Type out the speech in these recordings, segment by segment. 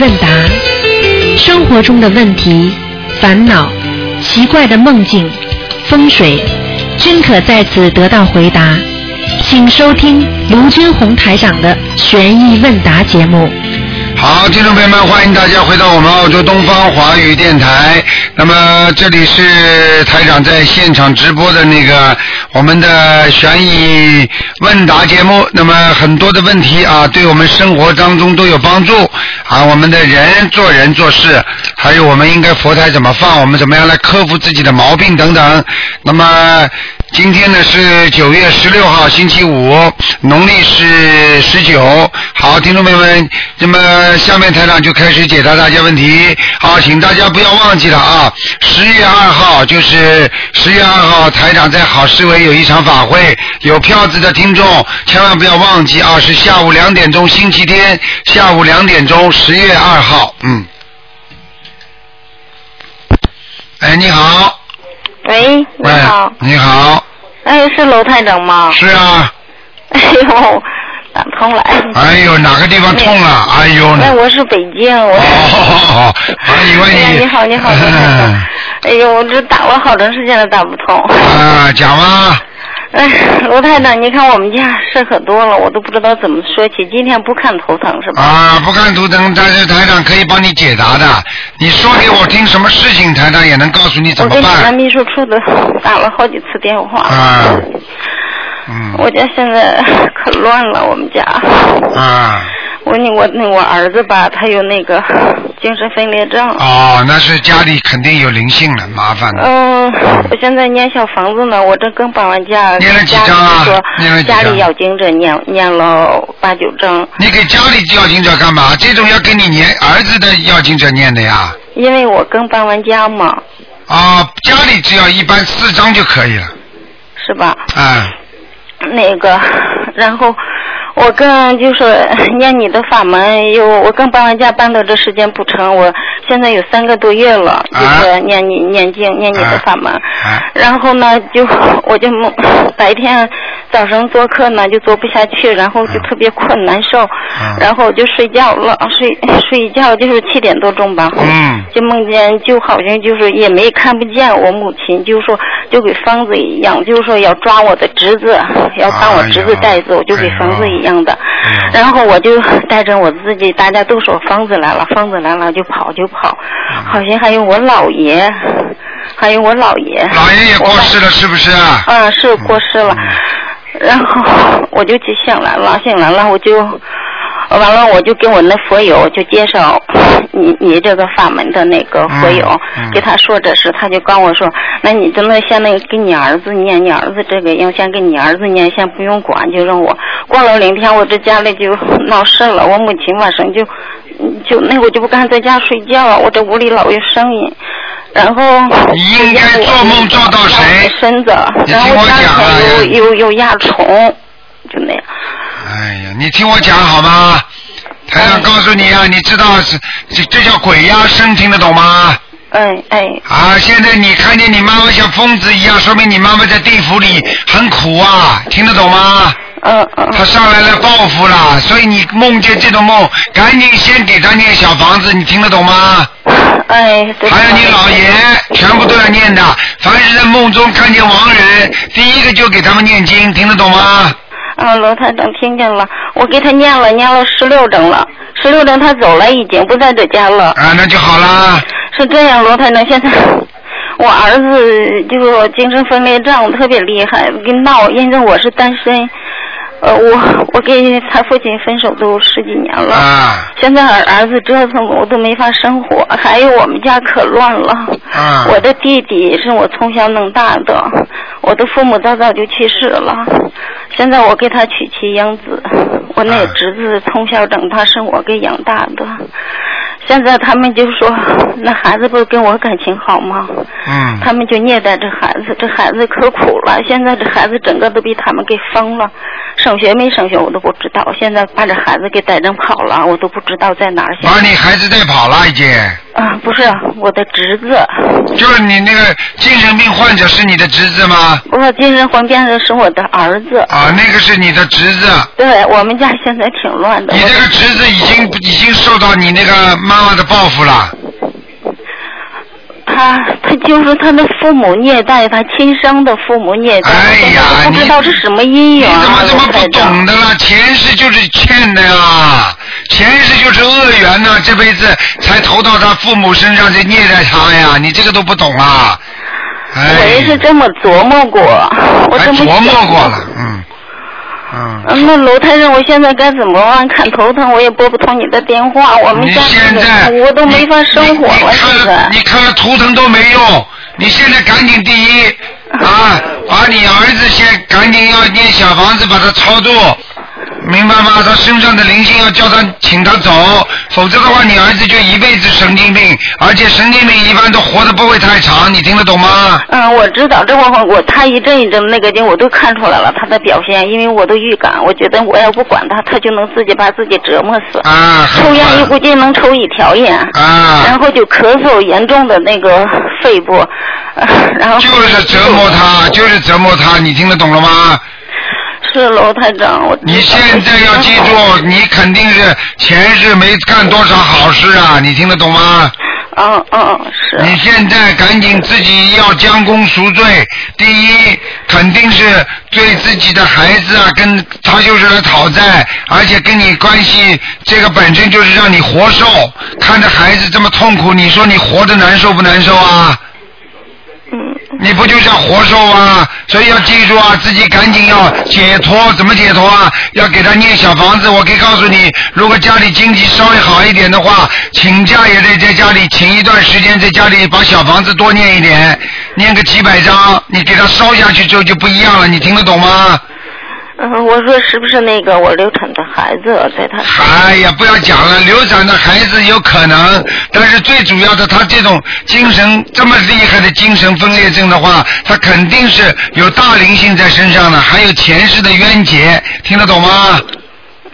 问答，生活中的问题、烦恼、奇怪的梦境、风水，均可在此得到回答。请收听卢军红台长的悬疑问答节目。好，听众朋友们，欢迎大家回到我们澳洲东方华语电台。那么这里是台长在现场直播的那个我们的悬疑问答节目。那么很多的问题啊，对我们生活当中都有帮助啊。我们的人做人做事，还有我们应该佛台怎么放，我们怎么样来克服自己的毛病等等。那么。今天呢是九月十六号，星期五，农历是十九。好，听众朋友们，那么下面台长就开始解答大家问题。好，请大家不要忘记了啊，十月二号就是十月二号，台长在好市委有一场法会，有票子的听众千万不要忘记啊，是下午两点钟，星期天下午两点钟，十月二号，嗯。哎，你好。喂，你好。你好。哎，是楼台长吗？是啊。哎呦，打通了。哎呦，哪个地方痛了？哎呦。哎我是北京。哦，我以为你。哎呀，你好，你好，你好。哎呦，我这打了好长时间都打不通。啊，讲吧。哎，罗太太，你看我们家事可多了，我都不知道怎么说起。今天不看头疼是吧？啊，不看头疼，但是台长可以帮你解答的。你说给我听什么事情，台长也能告诉你怎么办。我跟你们秘书处的打了好几次电话。啊。嗯。我家现在可乱了，我们家。啊。我你我那我儿子吧，他有那个精神分裂症。哦，那是家里肯定有灵性了，麻烦了。嗯，我现在念小房子呢，我这刚搬完家。念了几张啊？念了几张？家里要经者念念了八九张。你给家里要经者干嘛？这种要给你念儿子的要经者念的呀。因为我刚搬完家嘛。啊，家里只要一般四张就可以了。是吧？嗯。那个，然后。我刚就是念你的法门，有我刚搬完家搬到这时间不成，我现在有三个多月了，就是念你念经念你的法门，然后呢就我就梦白天早上做课呢就做不下去，然后就特别困难受，然后我就睡觉了，睡睡一觉就是七点多钟吧，就梦见就好像就是也没看不见我母亲，就说就给疯子一样，就是说要抓我的侄子，要把我侄子带走，就给疯子一样。样的，然后我就带着我自己，大家都说疯子来了，疯子来了就跑就跑，好像还有我姥爷，还有我姥爷。姥爷也过世了，是不是啊？嗯，是过世了。然后我就去醒来了，醒来了我就。完了，我就跟我那佛友就介绍你你这个法门的那个佛友，给他说这事，他就跟我说，那你怎么先那个给你儿子念，你儿子这个要先给你儿子念，先不用管，就让我过了两天，我这家里就闹事了，我母亲晚上就就那我就不敢在家睡觉，我这屋里老有声音，然后你应该做梦做到谁？身子，然后家里有有有压虫，就那样。哎呀，你听我讲好吗？台长告诉你啊，你知道是这这叫鬼压身，听得懂吗？哎哎。啊，现在你看见你妈妈像疯子一样，说明你妈妈在地府里很苦啊，听得懂吗？嗯嗯。他上来了报复了，所以你梦见这种梦，赶紧先给他念小房子，你听得懂吗？哎，对。还有你姥爷，全部都要念的。凡是在梦中看见亡人，第一个就给他们念经，听得懂吗？啊，罗太长听见了，我给他念了，念了十六章了，十六章他走了，已经不在这家了。啊，那就好了。是这样，罗太长，现在我儿子就精神分裂症特别厉害，跟闹，因为我是单身。呃，我我跟他父亲分手都十几年了，现在儿儿子折腾我都没法生活，还有我们家可乱了。我的弟弟是我从小弄大的，我的父母早早就去世了，现在我给他娶妻养子，我那侄子从小长大是我给养大的。现在他们就说，那孩子不是跟我感情好吗？嗯。他们就虐待这孩子，这孩子可苦了。现在这孩子整个都被他们给疯了。升学没升学我都不知道。现在把这孩子给带着跑了，我都不知道在哪儿。把你孩子带跑了已经。啊，不是我的侄子。就是你那个精神病患者是你的侄子吗？我精神患者是我的儿子。啊，那个是你的侄子。对我们家现在挺乱的。你这个侄子已经已经受到你那个妈妈的报复了。他他就是他的父母虐待他亲生的父母虐待，哎呀，不知道是什么因缘。你怎么这么不懂的了？前世就是欠的呀，前世就是恶缘呐，这辈子才投到他父母身上，就虐待他呀，你这个都不懂啊？我也是这么琢磨过，我这么琢磨过了，嗯。嗯，那楼太上，我现在该怎么办？看头疼，我也拨不通你的电话。我们家现在我都没法生活了。现在你看了图腾都没用，你现在赶紧第一啊，把你儿子先赶紧要念小房子，把他超度。明白吗？他身上的灵性要叫他请他走，否则的话，你儿子就一辈子神经病，而且神经病一般都活得不会太长，你听得懂吗？嗯，我知道，这会儿我他一阵一阵那个劲，我都看出来了他的表现，因为我都预感，我觉得我要不管他，他就能自己把自己折磨死。啊，抽烟一股劲能抽一条烟。啊。然后就咳嗽严重的那个肺部，然后。就是折磨他，就是折磨他，你听得懂了吗？是楼台长，我。你现在要记住，你肯定是前世没干多少好事啊，你听得懂吗？嗯嗯是。你现在赶紧自己要将功赎罪，第一肯定是对自己的孩子啊，跟他就是来讨债，而且跟你关系这个本身就是让你活受，看着孩子这么痛苦，你说你活着难受不难受啊？你不就像活受啊？所以要记住啊，自己赶紧要解脱。怎么解脱啊？要给他念小房子。我可以告诉你，如果家里经济稍微好一点的话，请假也得在家里请一段时间，在家里把小房子多念一点，念个几百张，你给他烧下去之后就不一样了。你听得懂吗？嗯，我说是不是那个我流产的孩子在他？哎呀，不要讲了，流产的孩子有可能，但是最主要的，他这种精神这么厉害的精神分裂症的话，他肯定是有大灵性在身上的，还有前世的冤结，听得懂吗？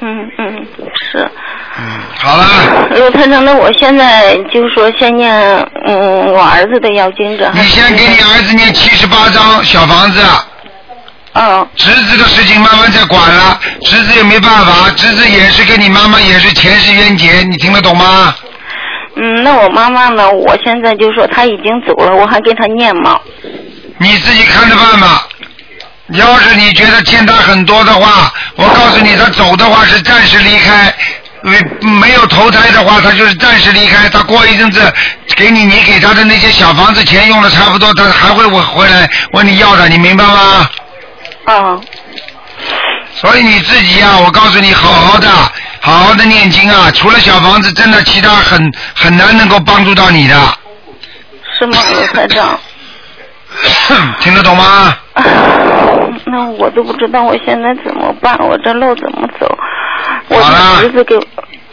嗯嗯，是。嗯，好了。刘团长，那我现在就说先念嗯我儿子的要经者。你先给你儿子念七十八张小房子。嗯，侄子的事情慢慢再管了，侄子也没办法，侄子也是跟你妈妈也是前世冤结，你听得懂吗？嗯，那我妈妈呢？我现在就说她已经走了，我还给她念吗？你自己看着办吧。要是你觉得欠她很多的话，我告诉你，她走的话是暂时离开，没没有投胎的话，她就是暂时离开。她过一阵子给你，你给她的那些小房子钱用的差不多，她还会我回来问你要的，你明白吗？啊，所以你自己呀，我告诉你，好好的，好好的念经啊！除了小房子，真的其他很很难能够帮助到你的。是吗，罗台长？听得懂吗？那我都不知道我现在怎么办，我这路怎么走？我的侄子给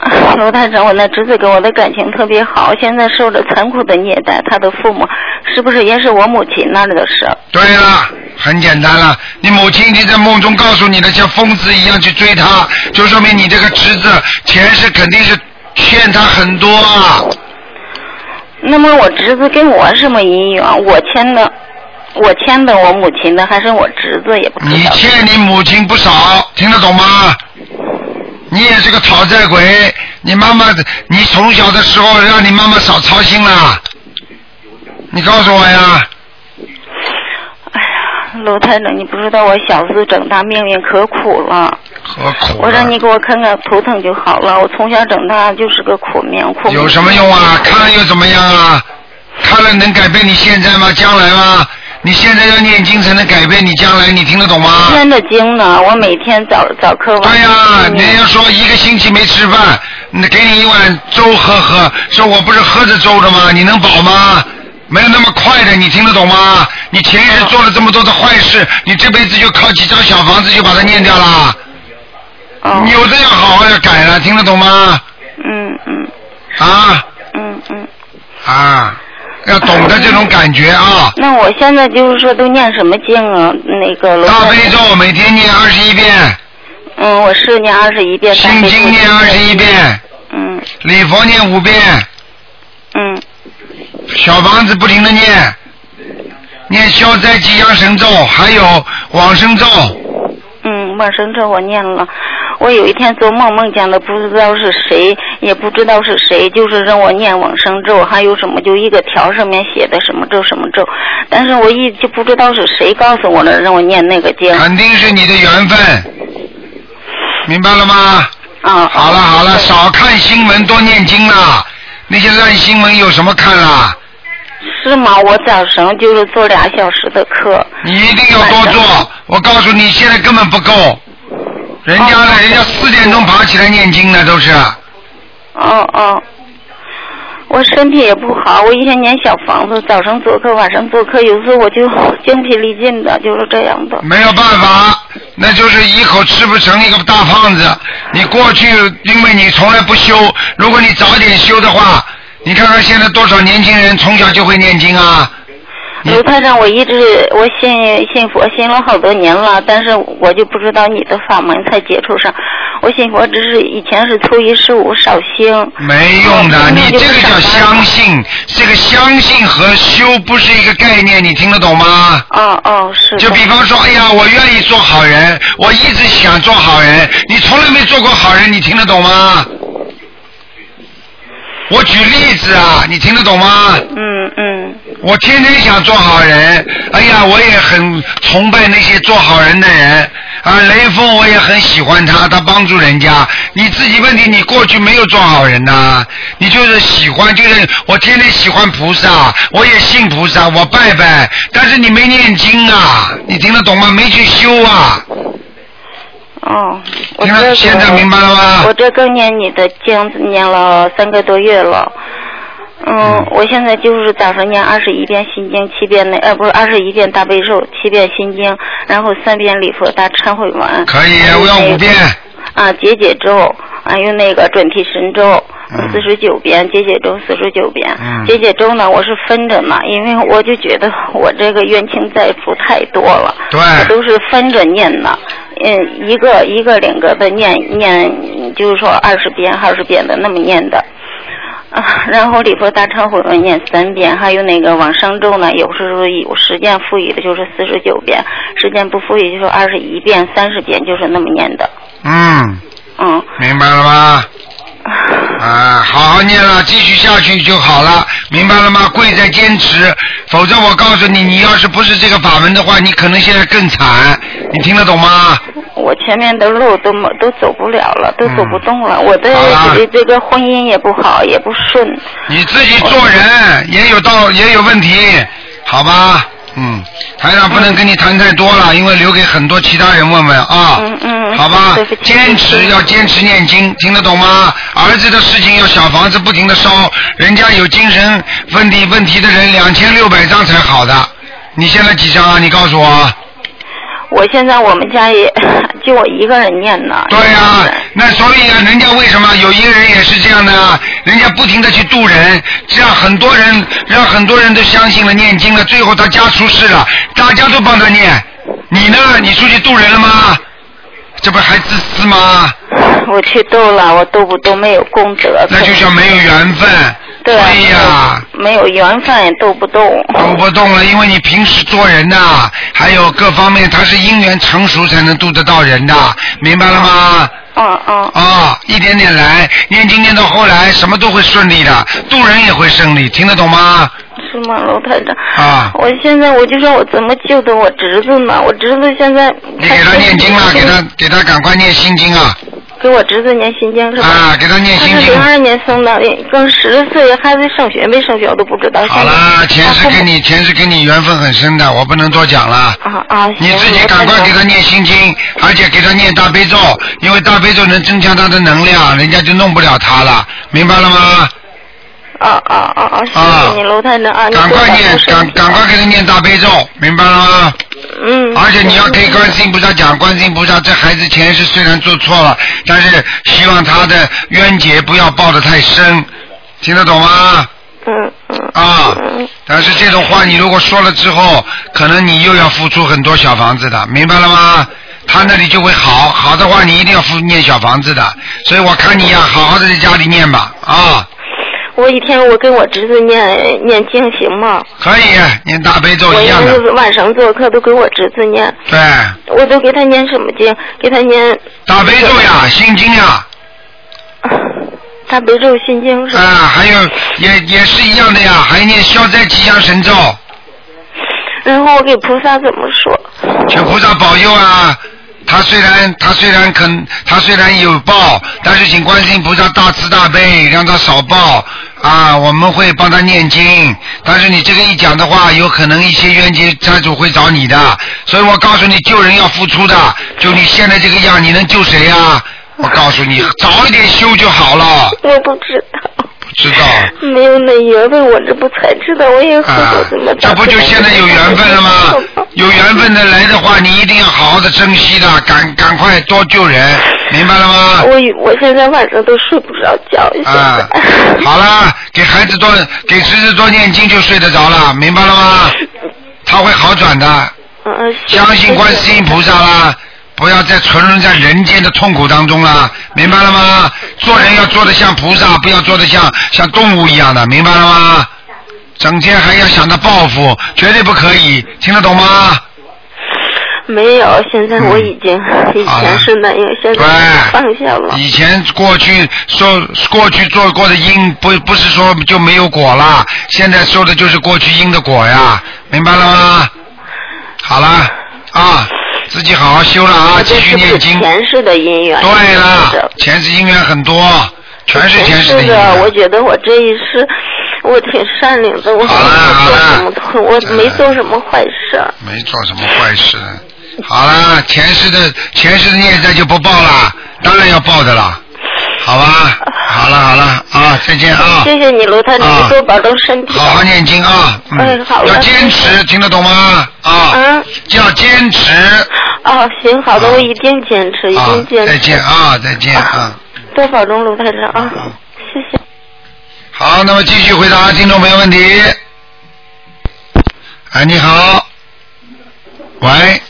罗台长，我那侄子跟我的感情特别好，现在受着残酷的虐待，他的父母是不是也是我母亲那里的事？对了。很简单了，你母亲已经在梦中告诉你的，像疯子一样去追他，就说明你这个侄子前世肯定是欠他很多啊。那么我侄子跟我什么姻缘？我欠的，我欠的我母亲的，还是我侄子也不知道。你欠你母亲不少，听得懂吗？你也是个讨债鬼，你妈妈，你从小的时候让你妈妈少操心了，你告诉我呀。老太太，你不知道我小时候长大命运可苦了。可苦我让你给我看看头疼就好了。我从小长大就是个苦命。苦有什么用啊？看了又怎么样啊？看了能改变你现在吗？将来吗？你现在要念经才能改变你将来，你听得懂吗？天的经呢，我每天早早课晚。对呀，人家说一个星期没吃饭，那给你一碗粥喝喝，说我不是喝着粥的吗？你能饱吗？没有那么快的，你听得懂吗？你前世做了这么多的坏事，你这辈子就靠几张小房子就把它念掉了。哦。有的要好好要改了，听得懂吗？嗯嗯。啊。嗯嗯。啊，要懂得这种感觉啊。那我现在就是说都念什么经啊？那个。大悲咒每天念二十一遍。嗯，我是念二十一遍。心经念二十一遍。嗯。礼佛念五遍。嗯。小房子不停的念，念消灾吉祥神咒，还有往生咒。嗯，往生咒我念了。我有一天做梦，梦见了不知道是谁，也不知道是谁，就是让我念往生咒，还有什么就一个条上面写的什么咒什么咒，但是我一就不知道是谁告诉我的，让我念那个经。肯定是你的缘分，明白了吗？啊。好了好了，少看新闻，多念经啦。那些烂新闻有什么看啦？是吗？我早晨就是做俩小时的课。你一定要多做，我告诉你，现在根本不够。人家呢，人家四点钟爬起来念经呢，都是。哦哦，我身体也不好，我一天念小房子，早上做客，晚上做客，有时候我就 精疲力尽的，就是这样的。没有办法，那就是一口吃不成一个大胖子。你过去，因为你从来不修，如果你早点修的话，你看看现在多少年轻人从小就会念经啊。卢太长，我一直我信信佛信了好多年了，但是我就不知道你的法门才接触上。我信佛只是以前是初一十五少星。没用的，你这个叫相信，这个相信和修不是一个概念，你听得懂吗？哦哦，是。就比方说，哎呀，我愿意做好人，我一直想做好人，你从来没做过好人，你听得懂吗？我举例子啊，你听得懂吗？嗯嗯。我天天想做好人，哎呀，我也很崇拜那些做好人的人啊。雷锋我也很喜欢他，他帮助人家。你自己问题，你过去没有做好人呐，你就是喜欢，就是我天天喜欢菩萨，我也信菩萨，我拜拜。但是你没念经啊，你听得懂吗？没去修啊。哦，我这现在明白了吗？我这更念你的经，念了三个多月了。嗯，我现在就是早上念二十一遍心经，七遍那呃不是二十一遍大悲咒，七遍心经，然后三遍礼佛大忏悔文。可以，我要五遍。啊，解解咒，还有那个准提神咒，四十九遍，解解咒四十九遍。解解咒呢，我是分着嘛，因为我就觉得我这个冤亲债主太多了。对。我都是分着念的，嗯，一个一个两个的念念，就是说二十遍二十遍的那么念的。啊，然后礼佛大忏悔文念三遍，还有那个往生咒呢，有时候有时间富裕的就是四十九遍，时间不富裕就是二十一遍、三十遍，就是那么念的。嗯。嗯。明白了吗？啊，好好念了，继续下去就好了，明白了吗？贵在坚持，否则我告诉你，你要是不是这个法门的话，你可能现在更惨，你听得懂吗？我前面的路都没都走不了了，都走不动了。我的这个婚姻也不好，也不顺。你自己做人也有道也有问题，好吧？嗯，台长不能跟你谈太多了，因为留给很多其他人问问啊。嗯嗯。好吧，坚持要坚持念经，听得懂吗？儿子的事情要小房子不停的烧，人家有精神问题问题的人两千六百张才好的。你现在几张啊？你告诉我。我现在我们家也 就我一个人念呢。对呀，那所以啊，人家为什么有一个人也是这样的啊？人家不停的去渡人，这样很多人让很多人都相信了念经了，最后他家出事了，大家都帮他念，你呢？你出去渡人了吗？这不还自私吗？我去渡了，我渡不渡没有功德。那就叫没有缘分。对呀，没有缘分动不动。动不动了，因为你平时做人呐，还有各方面，他是因缘成熟才能渡得到人的，明白了吗？嗯嗯。啊，一点点来，念经念到后来，什么都会顺利的，渡人也会顺利，听得懂吗？是吗，罗太长？啊。我现在我就说我怎么救的我侄子呢？我侄子现在。你给他念经了，给他给他赶快念心经啊。给我侄子念心经是吧？啊，给他念心经。他是零二年生的，刚十岁，孩子上学没上学我都不知道。好啦，前世跟你前世跟你缘分很深的，我不能多讲了。啊啊！你自己赶快给他念心经，而且给他念大悲咒，因为大悲咒能增强他的能量，人家就弄不了他了，明白了吗？啊啊啊啊！谢谢你，楼太长啊！赶快念，赶赶快给他念大悲咒，明白了吗？嗯。而且你要给观世音菩萨讲，观世音菩萨这孩子前世虽然做错了，但是希望他的冤结不要报得太深，听得懂吗？嗯嗯。啊。但是这种话你如果说了之后，可能你又要付出很多小房子的，明白了吗？他那里就会好。好的话，你一定要付念小房子的。所以我看你呀，好好的在家里念吧，啊。我一天我跟我侄子念念经行吗？可以，念大悲咒我一样的。要晚上做客都给我侄子念，对，我都给他念什么经？给他念大悲咒呀，心经呀，大悲咒心经是吧？啊，还有也也是一样的呀，还念消灾吉祥神咒，然后我给菩萨怎么说？求菩萨保佑啊。他虽然他虽然肯他虽然有报，但是请观世音菩萨大慈大悲，让他少报啊。我们会帮他念经，但是你这个一讲的话，有可能一些冤结债主会找你的。所以我告诉你，救人要付出的。就你现在这个样，你能救谁呀、我告诉你，早一点修就好了。我不知道，不知道。没有那缘分，我这不才知道，我也和啊我怎么，这不就现在有缘分了吗？有缘分的来的话，你一定要好好的珍惜的，赶赶快多救人，明白了吗？我我现在晚上都睡不着觉，啊。，好了，给孩子多给侄子多念经就睡得着了，明白了吗？他会好转的，嗯，相信观世音菩萨啦，不要再沉沦在人间的痛苦当中了，明白了吗？做人要做的像菩萨，不要做的像像动物一样的，明白了吗？整天还要想着报复，绝对不可以，听得懂吗？没有，现在我已经、以好了前是那样，现在放下了。以前过去说过去做过的因，不不是说就没有果了，现在说的就是过去因的果呀，明白了吗？好了啊，自己好好修了啊，继续念经。前世的姻缘？对是了，前世姻缘很多，全是前世的，我。觉得我这一世我挺善良的，我没好了好做了什么错，我没做什么坏事。没做什么坏事。好了，前世的前世的孽债就不报了，当然要报的了，好吧？好了好了啊，再见啊！谢谢你，卢台长，啊你多保重身体。好好念经啊，嗯哎，好了要坚持，听得懂吗？啊，嗯，要坚持。哦，行，好的，啊我一定坚持，一啊定，坚持。再见啊，再见啊。多保重，卢太长啊。好，那么继续回答听众朋友问题。哎，你好，喂，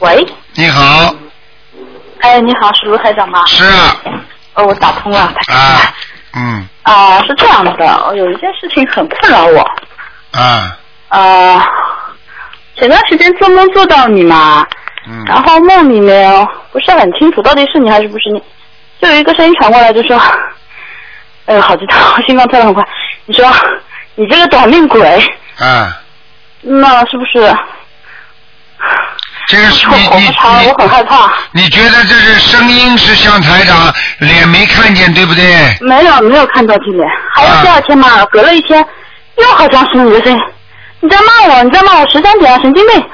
喂，你好，哎，你好，是卢台长吗？是啊，哦，我打通了，太啊。嗯啊，是这样的，我有一件事情很困扰我。啊，呃，前段时间做梦做到你嘛，嗯然后梦里面不是很清楚到底是你还是不是你，就有一个声音传过来，就说，哎呦，好激动，我心脏跳得很快。你说你这个短命鬼，啊，那是不是？这个是我你你我很害怕。你觉得这是声音是像台长，脸没看见，对不对？没有没有看到这脸，还有第二天嘛，隔了一天，又好像是你的声音，你在骂我，你在骂我十三点啊，神经病！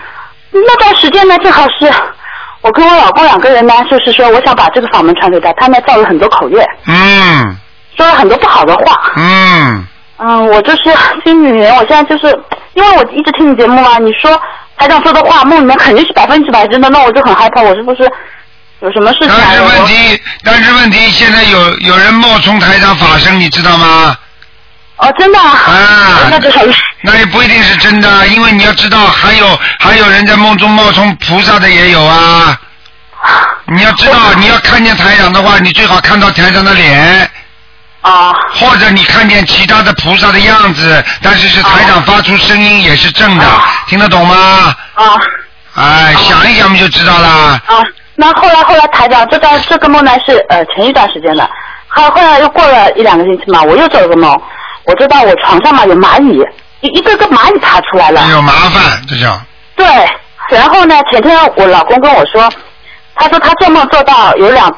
那段时间呢，正好是我跟我老公两个人呢，就是说我想把这个法门传给他，他呢造了很多口业，嗯说了很多不好的话。嗯，嗯，我就是心里面，我现在就是因为我一直听你节目嘛，你说台长说的话梦里面肯定是百分之百真的，那我就很害怕，我是不是有什么事情啊？但是问题，但是问题，现在有有人冒充台长法身，你知道吗？哦，真的啊？啊那就很那也不一定是真的，因为你要知道，还有还有人在梦中冒充菩萨的也有啊。你要知道，你要看见台长的话，你最好看到台长的脸，啊。或者你看见其他的菩萨的样子，但是是台长发出声音也是正的，听得懂吗？啊哎，想一想不就知道了。啊，那后来后来台长这段这个梦呢是呃前一段时间的，后后来又过了一两个星期嘛，我又做了个梦，我就到我床上嘛有蚂蚁，一一个个蚂蚁爬出来了。哎有麻烦，这叫对，然后呢，前天我老公跟我说，他说他做梦做到有两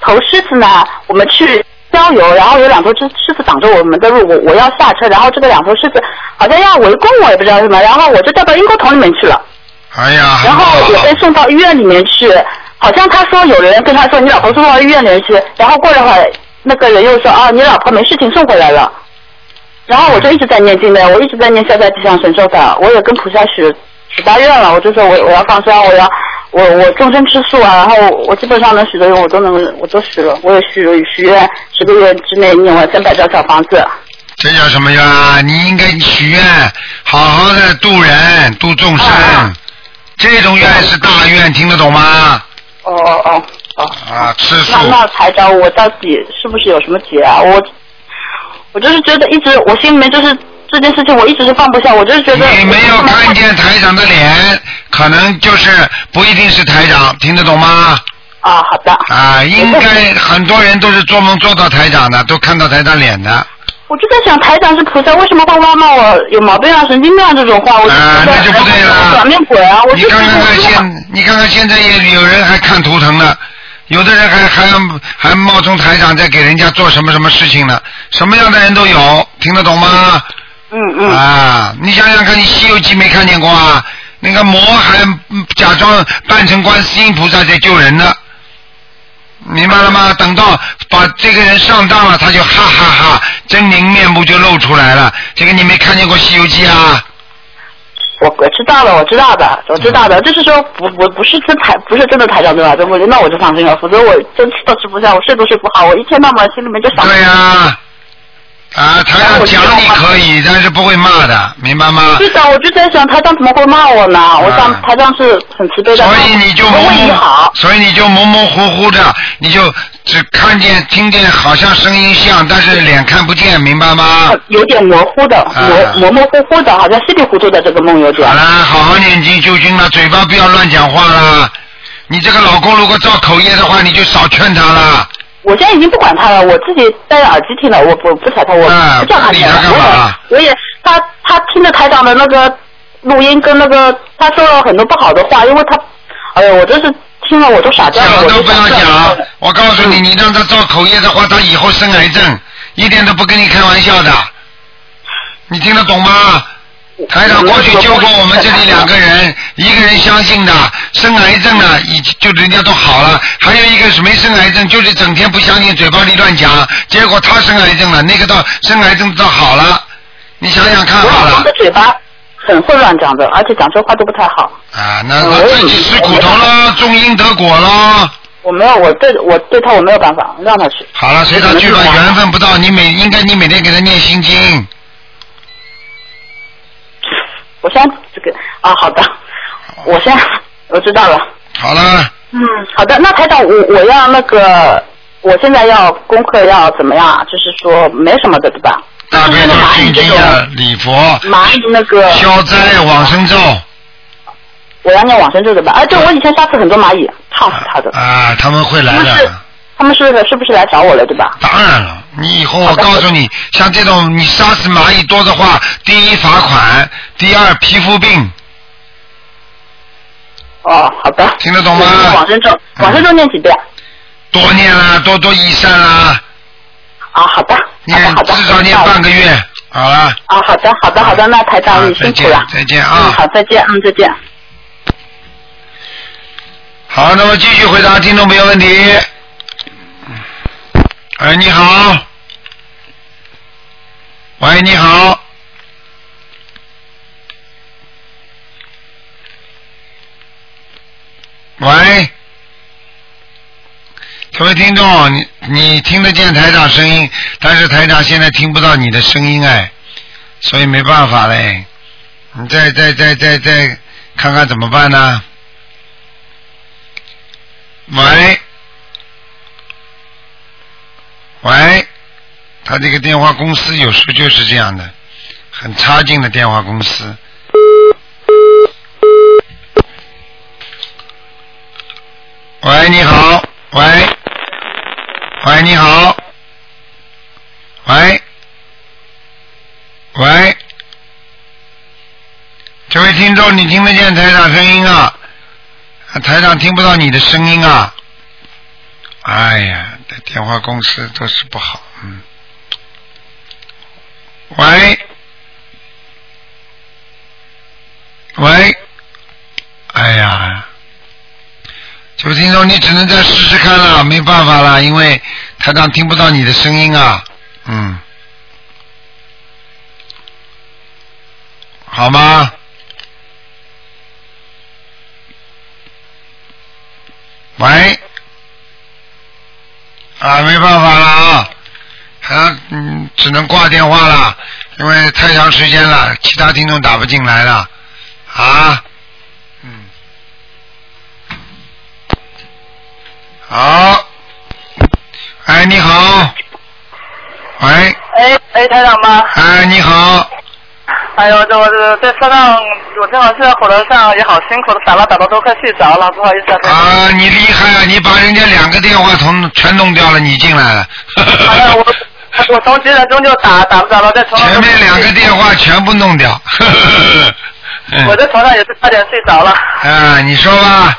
头狮子呢，我们去郊游，然后有两头狮狮子挡着我们的路，我我要下车，然后这个两头狮子好像要围攻我，也不知道什么，然后我就掉到阴沟桶里面去了。哎呀，然后我被送到医院里面去，好像他说有人跟他说你老婆送到医院里面去，然后过了会儿那个人又说啊你老婆没事情送回来了，然后我就一直在念经的，我一直在念消灾吉祥神咒的，我也跟菩萨许许大愿了，我就说我我要放生，我要我我终身吃素啊，然后我基本上能许的愿我都能我都许了，我也许了许愿十个月之内念完三百张小房子。这叫什么愿啊？你应该许愿，好好的度人、度众生，啊这种愿是大愿，听得懂吗？哦哦哦哦。啊，吃素那。那台长，我到底是不是有什么结啊？我我就是觉得一直我心里面就是这件事情，我一直是放不下，我就是觉得你没有看见台长的脸，可能就是不一定是台长，听得懂吗？啊，好的。啊，应该很多人都是做梦做到台长的，都看到台长脸的。我就在想，台长是菩萨，为什么会骂骂我有毛病啊、神经病啊这种话？我就啊觉得那就不对了哎我表面鬼啊！我你看看现，你看看现在也有人还看图腾呢，有的人还还还冒充台长在给人家做什么什么事情呢？什么样的人都有，听得懂吗？嗯嗯嗯。啊，你想想看，你《西游记》没看见过啊？那个魔还嗯假装扮成观世音菩萨在救人呢，明白了吗？等到把这个人上当了，他就哈哈哈狰狞面目就露出来了。这个你没看见过《西游记》啊？我我知道了，我知道的，我知道的，就是说不不不是真台，不是真的台长对吧？那我就放心了，否则我真吃都吃不下，我睡都睡不好，我一天到晚心里面就想。对呀、啊，台上讲你可以，但是不会骂的，明白吗？对的，我就在想台长怎么会骂我呢？我想台长是很慈悲的，所以你就模。所以你就模模糊糊的，你就只看见、听见，好像声音像，但是脸看不见，明白吗？有点模糊的，模模模糊糊的，好像稀里糊涂的这个梦游者好。了，好好念经就经了，嘴巴不要乱讲话啦。你这个老公如果造口业的话，你就少劝他了。我现在已经不管他了，我自己戴着耳机听了，我不不睬他，我啊不叫他听了不理他干嘛。我也，我也，他他听着台长的那个录音跟那个，他说了很多不好的话，因为他，哎呦，我真是听了我都傻掉了。我讲都不要讲，我告诉你，你让他造口业的话，他以后生癌症，一点都不跟你开玩笑的。你听得懂吗？台长过去救过我们这里两个人，一个人相信的，生癌症了，已经就人家都好了；还有一个是没生癌症，就是整天不相信，嘴巴里乱讲，结果他生癌症了，那个倒生癌症倒好了。你想想看好了我的嘴巴很会乱讲的，而且讲这话都不太好。啊，那他自己吃苦头了，种因得果了。我没有，我对我对他我没有办法，让他去。好了，随他去吧，缘分不到，你每应该你每天给他念心经。我现在这个啊，好的，我现在我知道了。好了，嗯，好的。那台长，我我要那个，我现在要功课要怎么样啊？就是说没什么的，对吧？大悲咒、蚂蚁心经啊，礼佛、蚂蚁那个消灾、往生咒我要念往生咒的吧？哎，对，我以前杀死很多蚂蚁，烫死他的。啊，他们会来的。他们是是不是来找我了，对吧？当然了，你以后我告诉你，像这种你杀死蚂蚁多的话，第一罚款，第二皮肤病，哦，好的。听得懂吗往生咒，往生咒念几遍？多念啦，多多益善啦，啊，好的，念。至少念半个月，好了。啊，好的，好的，好的，那台长你辛苦了。再见啊嗯，好，再见，嗯，再见。好，那么继续回答听众朋友问题。哎，你好。喂，你好。喂，各位听众，你你听得见台长声音，但是台长现在听不到你的声音哎，所以没办法嘞。你再再再再再看看怎么办呢？喂，他这个电话公司有时候就是这样的，很差劲的电话公司。喂，你好，喂，喂，你好，喂，喂，这位听众，你听得见台长声音啊？台长听不到你的声音啊！哎呀，这电话公司都是不好，嗯。喂，喂，哎呀，这位听众，你只能再试试看了，没办法了，因为台长听不到你的声音啊，嗯，好吗？喂，啊，没办法了啊，啊，嗯，只能挂电话了，因为太长时间了，其他听众打不进来了，啊，嗯，好，哎，你好，喂，哎，哎，台长吗？哎，你好。哎呦，这我这在车上，我正好是在火车上，也好辛苦的打了打了，都快睡着了，不好意思啊。啊，你厉害啊！你把人家两个电话从全弄掉了，你进来了。哎呀，我我从几点钟就打打不着了，在床上。前面两个电话全部弄掉。我在床上也是差点睡着了。啊，你说吧。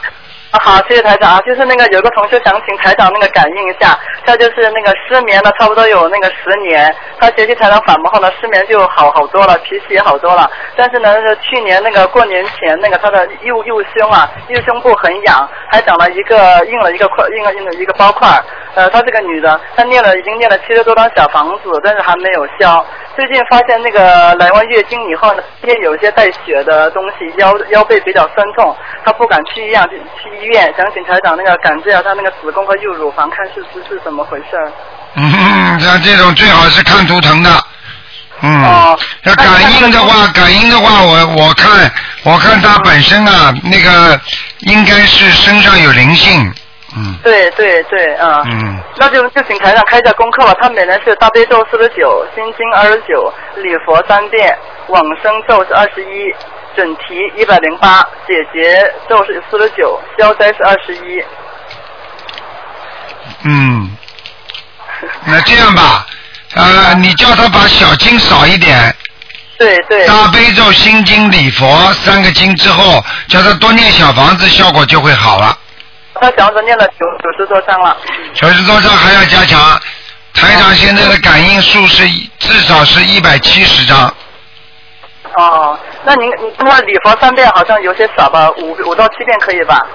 啊，好，谢谢台长啊。就是那个有个同学想请台长那个感应一下，他就是那个失眠了，差不多有那个十年。他学习台长法门后呢，失眠就好好多了，脾气也好多了。但是呢，是去年那个过年前，那个他的右右胸啊，右胸部很痒，还长了一个硬了一个块，硬了硬了一个包块。呃，她是个女的，她念了已经念了七十多张小房子，但是还没有消。最近发现那个来完月经以后呢，今天有一些带血的东西，腰腰背比较酸痛，她不敢去医院，去医院想请台长那个感知下她那个子宫和右乳房，看是是是怎么回事儿。嗯，像这种最好是看图腾的。嗯，哦要感应的话，感应的话，我我看我看他本身啊，那个应该是身上有灵性。嗯对对对，嗯。嗯，那就就请台长开一下功课吧。他每人是大悲咒四十九，心经二十九，礼佛三遍，往生咒是二十一，准提一百零八，解结咒是四十九，消灾是二十一。嗯，那这样吧，呃，你叫他把小经少一点，对对。大悲咒、心经、礼佛三个经之后，叫他多念小房子，效果就会好了。他小房子念了九九十多张了。九十多张还要加强。台长现在的感应数是至少是一百七十张，哦，那您你那么礼佛三遍好像有些少吧？五五到七遍可以吧？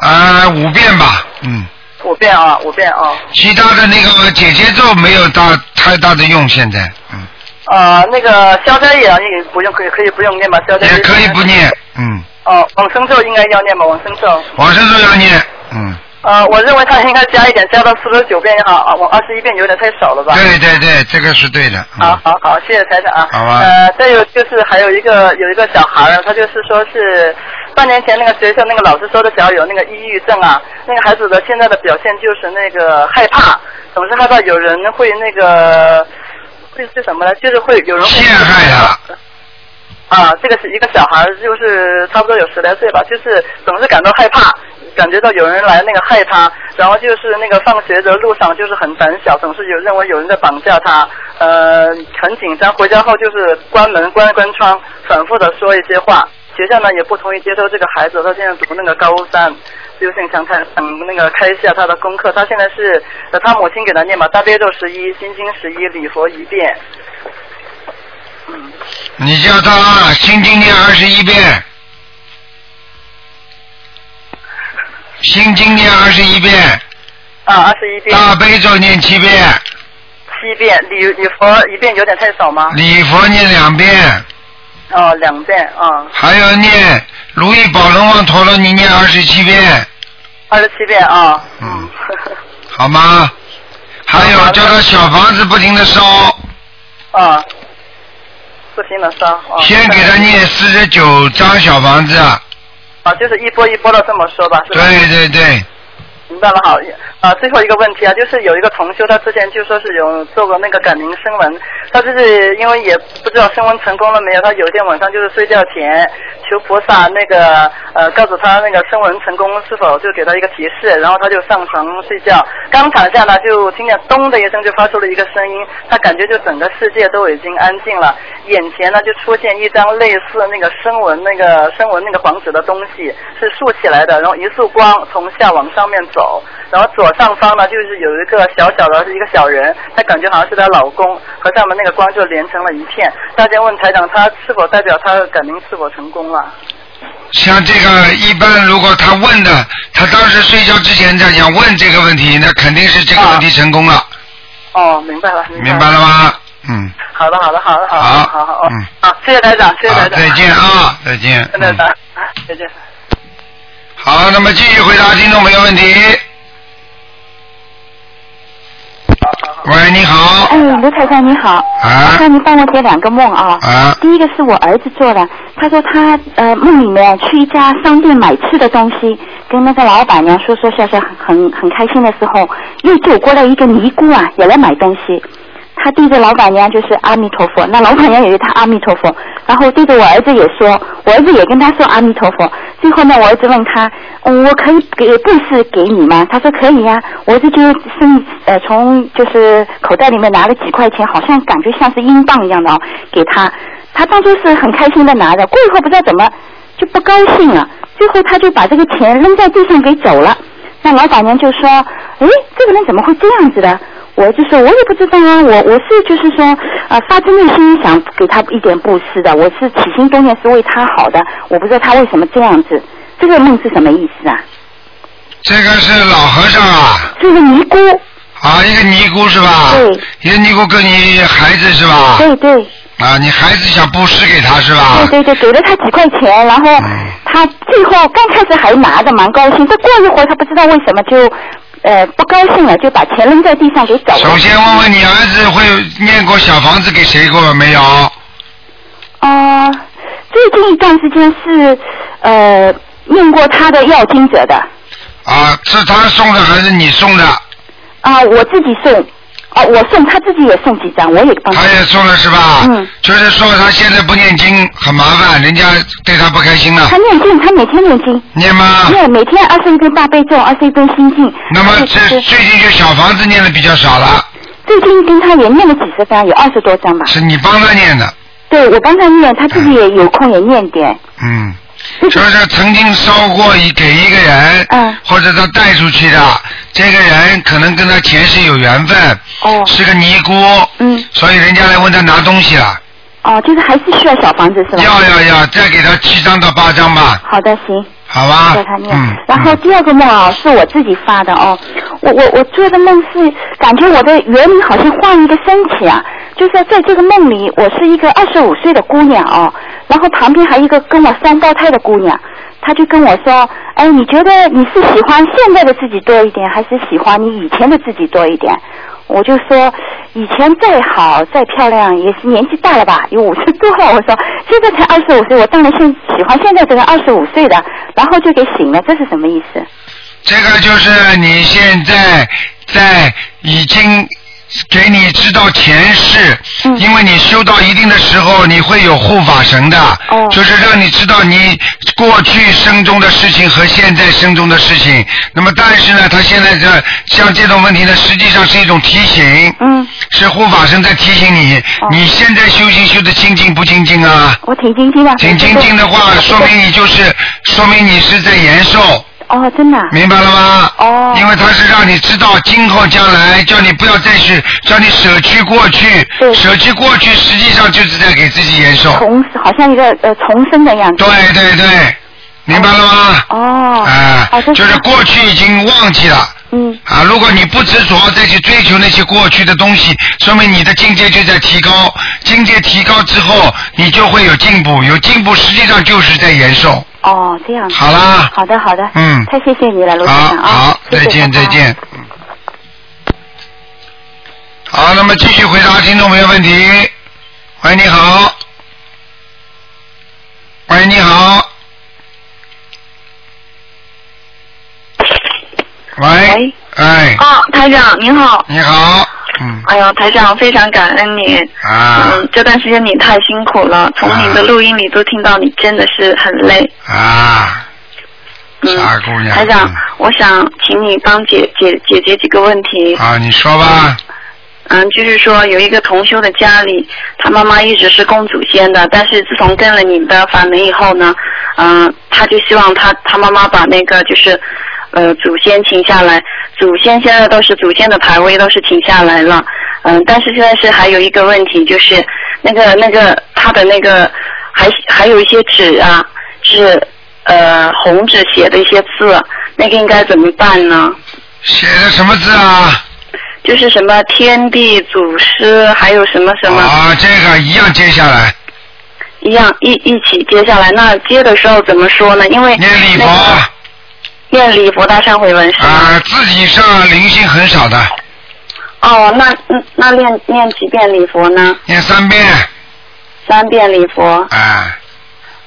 啊、五遍吧，嗯。五遍啊，五遍啊。其他的那个姐姐咒没有大太大的用，现在，嗯，呃，那个消灾也也不用，可以可以不用念吧？消灾也可以不念，嗯，哦，往生咒应该要念吧？往生咒。往生咒要念，嗯，呃，我认为他应该加一点，加到四十九遍也好，啊，我二十一遍有点太少了吧？对对对，这个是对的，嗯好好好，谢谢财长啊。好吧呃，再有就是还有一个有一个小孩儿，他就是说是半年前那个学校那个老师说的小孩有那个抑郁症啊，那个孩子的现在的表现就是那个害怕，总是害怕有人会那个会是什么呢？就是会有人会陷害他。啊，这个是一个小孩儿，就是差不多有十来岁吧，就是总是感到害怕，感觉到有人来那个害他，然后就是那个放学的路上就是很胆小，总是有认为有人在绑架他，呃，很紧张，回家后就是关门关关窗，反复的说一些话。学校呢也不同意接收这个孩子，他现在读那个高三，就是想看想那个开一下他的功课。他现在是呃他母亲给他念嘛，大悲咒十一，心经十一，礼佛一遍。嗯你叫他心经念二十一遍，心经念二十一遍，啊，二十一遍。大悲咒念七遍，七遍，礼礼佛一遍有点太少吗？礼佛念两遍，哦，两遍啊，还要念如意宝龙王陀罗尼念二十七遍，二十七遍啊。嗯，好吗？还有叫他小房子不停的烧，啊，不停的，烧啊。先给他念四十九张小房子，啊，就是一波一波的这么说吧，是吧？对对对，明白了，好啊。最后一个问题啊，就是有一个同修，他之前就说是有做过那个改名声纹，他就是因为也不知道声纹成功了没有，他有一天晚上就是睡觉前求菩萨那个呃告诉他那个声纹成功是否，就给他一个提示，然后他就上床睡觉，刚躺下呢就听见咚的一声就发出了一个声音，他感觉就整个世界都已经安静了，眼前呢就出现一张类似那个声纹那个声纹那个黄纸的东西，是竖起来的，然后一束光从下往上面走，然后左上方呢就是有一个小小的一个小人，他感觉好像是她老公，和上面那个光就连成了一片。大家问台长，他是否代表他改名是否成功了？像这个一般，如果他问的，他当时睡觉之前在想问这个问题，那肯定是这个问题成功了，哦，明白了，明白了吗？嗯，好的，好的，好的，好的，好好好，嗯好，谢谢台长，谢谢台，长，再见啊，再见。再见。好，那么继续回答听众朋友问题。喂，你好。哎，卢太太你好，啊麻烦你帮我解两个梦啊。啊第一个是我儿子做的，他说他呃梦里面去一家商店买吃的东西，跟那个老板娘说说笑笑，很很很开心的时候，又走过来一个尼姑啊，也来买东西。他对着老板娘就是阿弥陀佛，那老板娘也对他阿弥陀佛，然后对着我儿子也说，我儿子也跟他说阿弥陀佛。最后呢，我儿子问他，我可以给布施给你吗？他说可以呀、我儿子就生呃从就是口袋里面拿了几块钱，好像感觉像是英镑一样的哦，给他。他当初是很开心的拿着，过一会儿不知道怎么就不高兴了，最后他就把这个钱扔在地上给走了。那老板娘就说：“哎，这个人怎么会这样子的？”我就说：“我也不知道啊，我我是就是说啊、发自内心想给他一点布施的，我是起心动念是为他好的，我不知道他为什么这样子。这个梦是什么意思啊？这个是老和尚啊，这个尼姑，啊，一个尼姑是吧？对。一个尼姑跟你孩子是吧？对对啊，你孩子想布施给他是吧？对对对，给了他几块钱，然后他最后刚开始还拿着蛮高兴，再过一会儿他不知道为什么就呃不高兴了，就把钱扔在地上给走了。首先问问你儿子会念过小房子给谁过没有？啊、最近一段时间是呃念过他的要经者的啊，是他送的还是你送的？啊、我自己送，啊、我送他自己也送几张，我也帮他他也送了是吧？嗯。就是说他现在不念经很麻烦，人家对他不开心了他。念经，他每天念经。念吗？念每天二十一遍大悲咒，二十一遍心经。那么这最近就小房子念的比较少了，最近跟他也念了几十张，有二十多张吧。是你帮他念的，对，我帮他念，他自己也有空也念点。嗯，就是曾经烧过一给一个人，嗯。或者他带出去的，这个人可能跟他前世有缘分，哦。是个尼姑，嗯，所以人家来问他拿东西了，哦，就是还是需要小房子是吧？要要要，再给他七张到八张吧，好的，行。好吧？叫他念。嗯，然后第二个梦啊，是我自己发的哦。我我我做的梦是感觉我的原名好像换一个身体啊，就是在这个梦里，我是一个二十五岁的姑娘哦，然后旁边还有一个跟我三胞胎的姑娘，她就跟我说，哎，你觉得你是喜欢现在的自己多一点，还是喜欢你以前的自己多一点？我就说，以前再好再漂亮，也是年纪大了吧，有五十多了。我说现在才二十五岁，我当然现喜欢现在这个二十五岁的，然后就给醒了，这是什么意思？这个就是你现在在已经给你知道前世，嗯因为你修到一定的时候，你会有护法神的，哦就是让你知道你过去生中的事情和现在生中的事情。那么，但是呢，他现在这像这种问题呢，实际上是一种提醒，嗯，是护法神在提醒你，哦你现在修行修的清净不清净啊？我挺精进的。挺清净的话，说明你就是说明你是在延寿。哦，真的啊。明白了吗？哦因为他是让你知道今后将来，叫你不要再去，叫你舍去过去，对舍去过去，实际上就是在给自己延寿。重好像一个呃重生的样子。对对对，明白了吗？哦。啊、哦，就是过去已经忘记了。嗯。啊，如果你不执着再去追求那些过去的东西，说明你的境界就在提高。境界提高之后，你就会有进步，有进步实际上就是在延寿。哦，这样子。好啦好的，好的。嗯太谢谢你了，罗先好生啊。好，再见再见。嗯好，那么继续回答听众朋友问题。喂，你好。喂，你好。喂。哎，啊，台长您好。你好。嗯哎呦，台长非常感恩你。啊嗯，这段时间你太辛苦了，从你的录音里都听到你真的是很累。啊，嗯，傻姑娘。台长嗯，我想请你帮解解解决几个问题。啊，你说吧。嗯，就是说有一个同修的家里，他妈妈一直是供祖先的，但是自从跟了你的法门以后呢，嗯、他就希望他他妈妈把那个就是呃祖先请下来，祖先现在都是祖先的牌位都是请下来了，嗯、但是现在是还有一个问题，就是那个那个他的那个还还有一些纸啊，是呃红纸写的一些字，那个应该怎么办呢？写的什么字啊？就是什么天地祖师，还有什么什么。啊，这个一样接下来。一样一一起接下来，那接的时候怎么说呢？因为念礼佛那个念礼佛大忏悔文是吗？啊，自己上灵性很少的，哦，那嗯那念念几遍礼佛呢？念三遍。三遍礼佛，啊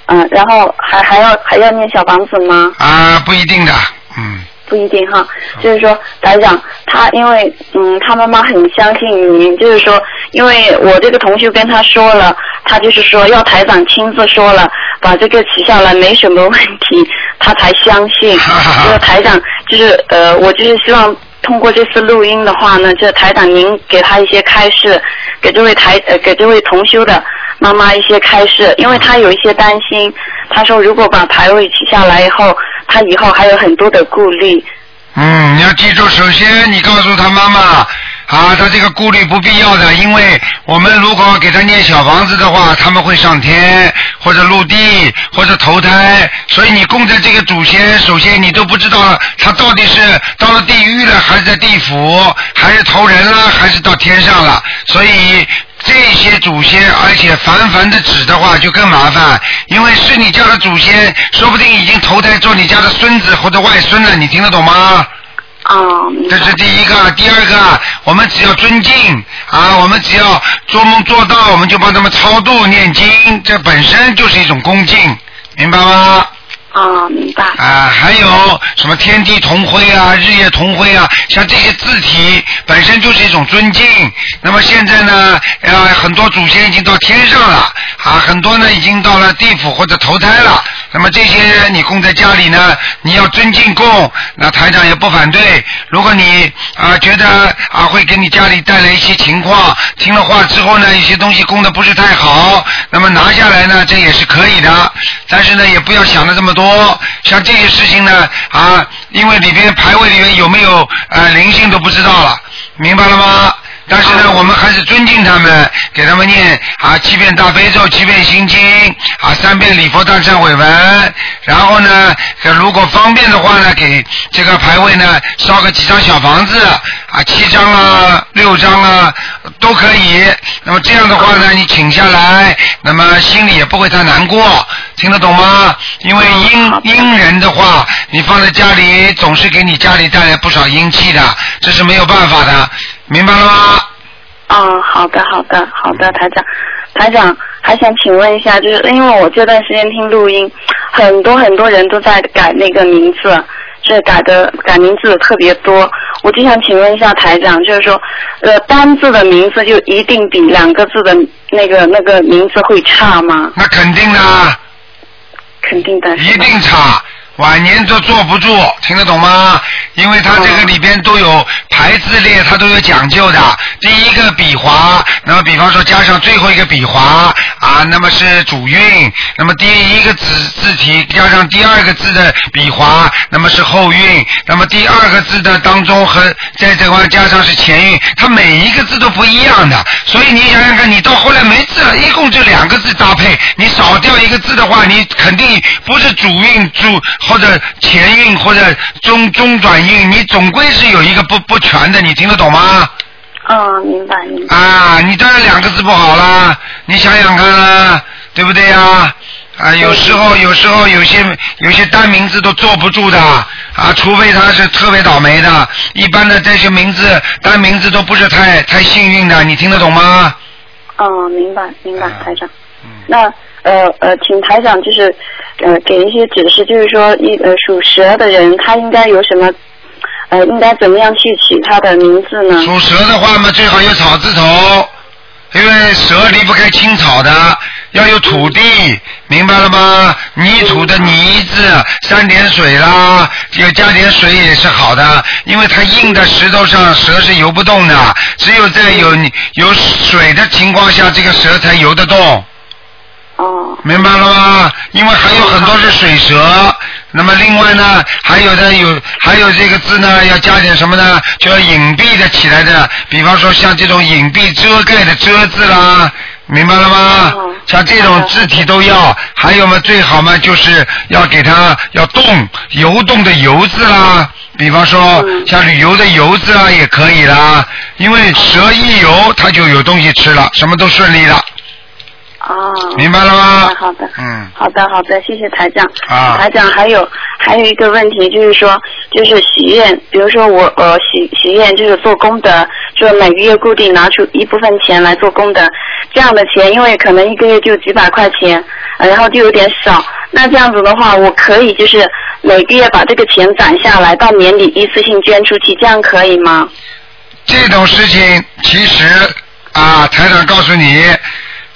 嗯，然后还还要还要念小房子吗？啊，不一定的，嗯，不一定哈，就是说台长他因为嗯他妈妈很相信您，就是说因为我这个同学跟他说了，他就是说要台长亲自说了，把这个取下来没什么问题，他才相信。就是台长就是呃我就是希望通过这次录音的话呢，就是台长您给他一些开示，给这位台呃给这位同修的妈妈一些开示，因为他有一些担心，他说如果把牌位取下来以后。他以后还有很多的顾虑。嗯，你要记住，首先你告诉他妈妈啊，他这个顾虑不必要的，因为我们如果给他念小房子的话，他们会上天或者陆地或者投胎，所以你供在这个祖先，首先你都不知道他到底是到了地狱了，还是在地府，还是投人了，还是到天上了，所以。这些祖先，而且凡凡的纸的话就更麻烦，因为是你家的祖先，说不定已经投胎做你家的孙子或者外孙了，你听得懂吗？啊，这是第一个，第二个，我们只要尊敬啊，我们只要做梦做到，我们就帮他们超度念经，这本身就是一种恭敬，明白吗？啊，明白。啊，还有什么天地同辉啊，日夜同辉啊，像这些字体本身就是一种尊敬。那么现在呢，呃，很多祖先已经到天上了，啊，很多呢已经到了地府或者投胎了。那么这些你供在家里呢，你要尊敬供，那台长也不反对。如果你啊觉得啊会给你家里带来一些情况，听了话之后呢，有些东西供的不是太好，那么拿下来呢，这也是可以的。但是呢，也不要想的这么多。像这些事情呢，啊，因为里边牌位里面有没有呃灵性都不知道了，明白了吗？但是呢，我们还是尊敬他们，给他们念啊七遍大悲咒，七遍心经，啊三遍礼佛大忏悔文，然后呢，如果方便的话呢，给这个牌位呢烧个几张小房子，啊七张啊六张啊都可以。那么这样的话呢，你请下来，那么心里也不会太难过，听得懂吗？因为阴阴人的话，你放在家里总是给你家里带来不少阴气的，这是没有办法的。明白了吗？啊，好的，好的，好的，台长，台长还想请问一下，就是因为我这段时间听录音，很多很多人都在改那个名字，这改的改名字的特别多，我就想请问一下台长，就是说，呃，单字的名字就一定比两个字的那个那个名字会差吗？那肯定的。肯定的。一定差。晚年都坐不住，听得懂吗？因为它这个里边都有排字列，它都有讲究的。第一个笔划，那么比方说加上最后一个笔划啊，那么是主韵；那么第一个字字体加上第二个字的笔划，那么是后韵；那么第二个字的当中和在这块加上是前韵，它每一个字都不一样的。所以你想想看，你到后来没字了，一共就两个字搭配，你少掉一个字的话，你肯定不是主韵主。或者前运或者中中转运，你总归是有一个不不全的，你听得懂吗？哦，明白明白。啊，你当然两个字不好啦，你想想看啦，对不对呀？啊，有时候有时候有些有些单名字都坐不住的啊，除非他是特别倒霉的，一般的这些名字单名字都不是太太幸运的，你听得懂吗？哦，明白明白，台长。嗯那。呃呃，请台长就是呃给一些指示，就是说一呃属蛇的人他应该有什么呃应该怎么样去取他的名字呢？属蛇的话嘛，最好有草字头，因为蛇离不开青草的，要有土地，明白了吗？泥土的泥字，沾点水啦，要加点水也是好的，因为它硬的石头上蛇是游不动的，只有在有有水的情况下，这个蛇才游得动。哦，明白了吗？因为还有很多是水蛇，那么另外呢，还有的有还有这个字呢，要加点什么呢？就要隐蔽的起来的，比方说像这种隐蔽遮盖的遮字啦，明白了吗？像这种字体都要，还有嘛，最好嘛，就是要给它要动游动的游字啦，比方说像旅游的游字啊也可以啦，因为蛇一游它就有东西吃了，什么都顺利了。哦，明白了吗？好的，嗯，好的，好的，谢谢台长。啊，台长还有还有一个问题，就是说，就是许愿，比如说我呃许许愿就是做功德，就每个月固定拿出一部分钱来做功德。这样的钱，因为可能一个月就几百块钱，呃然后就有点少。那这样子的话，我可以就是每个月把这个钱攒下来，到年底一次性捐出去，这样可以吗？这种事情其实啊，台长告诉你，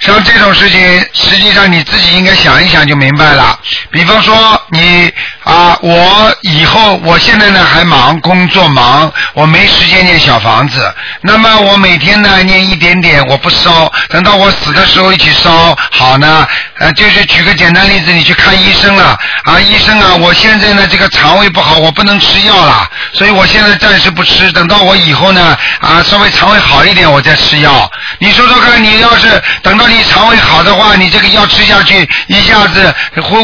像这种事情，实际上你自己应该想一想就明白了。比方说你啊，我以后我现在呢还忙，工作忙，我没时间念小房子。那么我每天呢念一点点，我不烧，等到我死的时候一起烧，好呢。呃，就是举个简单例子，你去看医生了啊，医生啊，我现在呢这个肠胃不好，我不能吃药了，所以我现在暂时不吃，等到我以后呢啊稍微肠胃好一点，我再吃药。你说说看，你要是等到你肠胃好的话，你这个药吃下去，一下子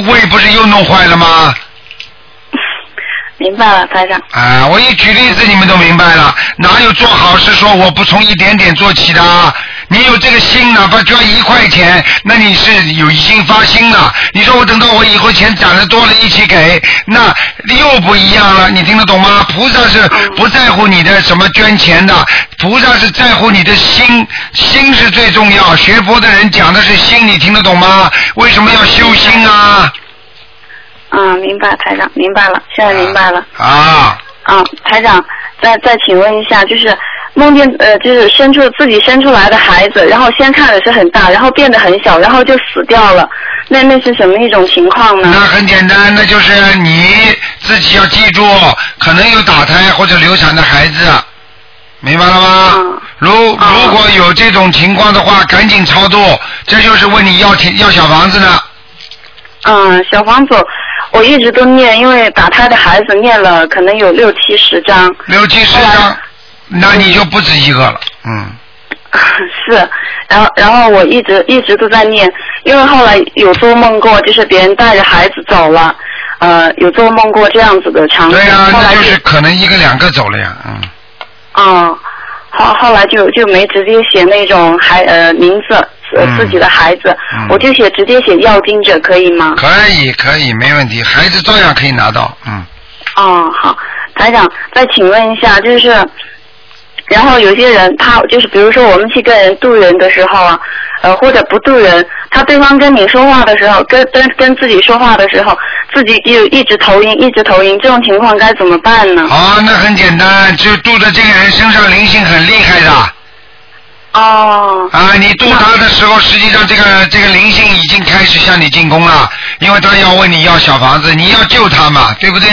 胃不是又弄坏了吗？明白了，台长。啊，我一举例子，你们都明白了。哪有做好事说我不从一点点做起的啊？你有这个心，哪怕捐一块钱，那你是有已经发心了。你说我等到我以后钱攒的多了，一起给，那又不一样了。你听得懂吗？菩萨是不在乎你的什么捐钱的，菩萨是在乎你的心，心是最重要。学佛的人讲的是心，你听得懂吗？为什么要修心啊？嗯，明白，台长，明白了，现在明白了。啊。啊，台长，再再请问一下，就是梦见呃，就是生出自己生出来的孩子，然后先看的是很大，然后变得很小，然后就死掉了，那那是什么一种情况呢？那很简单，那就是你自己要记住，可能有打胎或者流产的孩子，明白了吗？如如果有这种情况的话，赶紧超度，这就是问你要钱要小房子呢。嗯，小房子我一直都念，因为打胎的孩子念了可能有六七十张。六七十张，那你就不止一个了，嗯。是，然后然后我一直一直都在念，因为后来有做梦过，就是别人带着孩子走了，呃，有做梦过这样子的场景。对呀、那就是可能一个两个走了呀，嗯。嗯，后后来就就没直接写那种孩呃名字呃、嗯自己的孩子，嗯我就写直接写要经者可以吗？可以可以，没问题，孩子照样可以拿到，嗯。哦，好，台长，再请问一下，就是，然后有些人他就是，比如说我们去跟人渡人的时候啊，呃，或者不渡人，他对方跟你说话的时候，跟跟跟自己说话的时候，自己就一直头晕，一直头晕，这种情况该怎么办呢？好，那很简单，就渡的这个人身上灵性很厉害的。哦。啊，你渡他的时候，实际上这个这个灵性已经开始向你进攻了，因为他要问你要小房子，你要救他嘛，对不对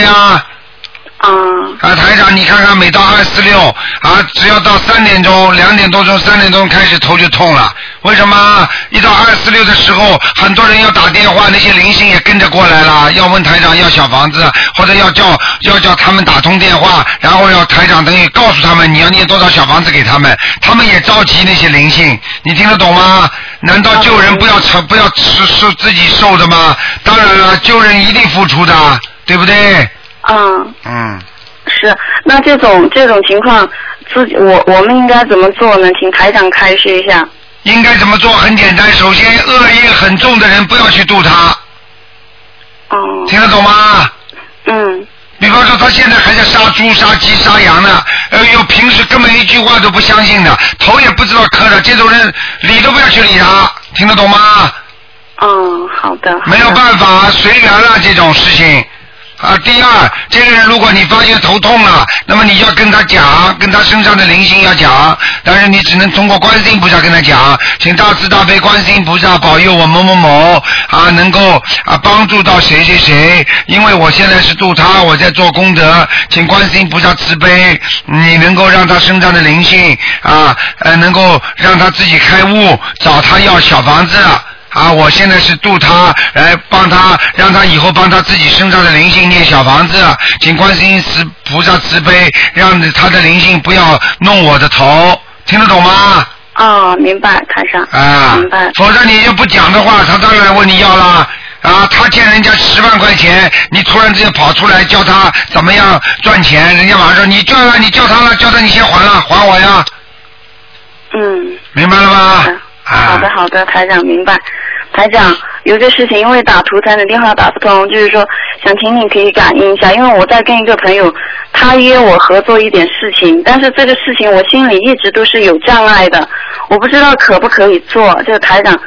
啊，台长，你看看，每到二四六啊，只要到三点钟、两点多钟、三点钟开始头就痛了。为什么？一到二四六的时候，很多人要打电话，那些灵性也跟着过来了，要问台长要小房子，或者要叫要叫他们打通电话，然后要台长等于告诉他们你要念多少小房子给他们，他们也着急那些灵性，你听得懂吗？难道救人不要承不要吃受自己受的吗？当然了，救人一定付出的，对不对？嗯，嗯。是，那这种这种情况，自己我我们应该怎么做呢？请台长开示一下。应该怎么做？很简单，首先恶业很重的人不要去度他。哦。听得懂吗？嗯。比方说他现在还在杀猪、杀鸡、杀羊呢，哎呦，平时根本一句话都不相信的，头也不知道磕的，这种人理都不要去理他，听得懂吗？嗯，好的。没有办法，随缘了这种事情。啊，第二，这个人如果你发现头痛了，那么你要跟他讲，跟他身上的灵性要讲，但是你只能通过观世音菩萨跟他讲，请大慈大悲观世音菩萨保佑我某某某啊，能够啊帮助到谁谁谁，因为我现在是度他，我在做功德，请观世音菩萨慈悲，你能够让他身上的灵性啊，呃，能够让他自己开悟，找他要小房子。啊，我现在是度他，来帮他，让他以后帮他自己身上的灵性念小房子，请观世音慈菩萨慈悲，让他的灵性不要弄我的头，听得懂吗？哦，明白，台上。啊明白。否则你要不讲的话，他当然问你要啦。啊，他欠人家十万块钱，你突然之间跑出来叫他怎么样赚钱，人家马上说你叫了，你叫他了，叫他你先还了，还我呀，嗯。明白了吗？好的，好的，台长明白。台长，有个事情，因为打图腾的电话打不通，就是说想请你可以感应一下，因为我在跟一个朋友他约我合作一点事情，但是这个事情我心里一直都是有障碍的，我不知道可不可以做。就是台长，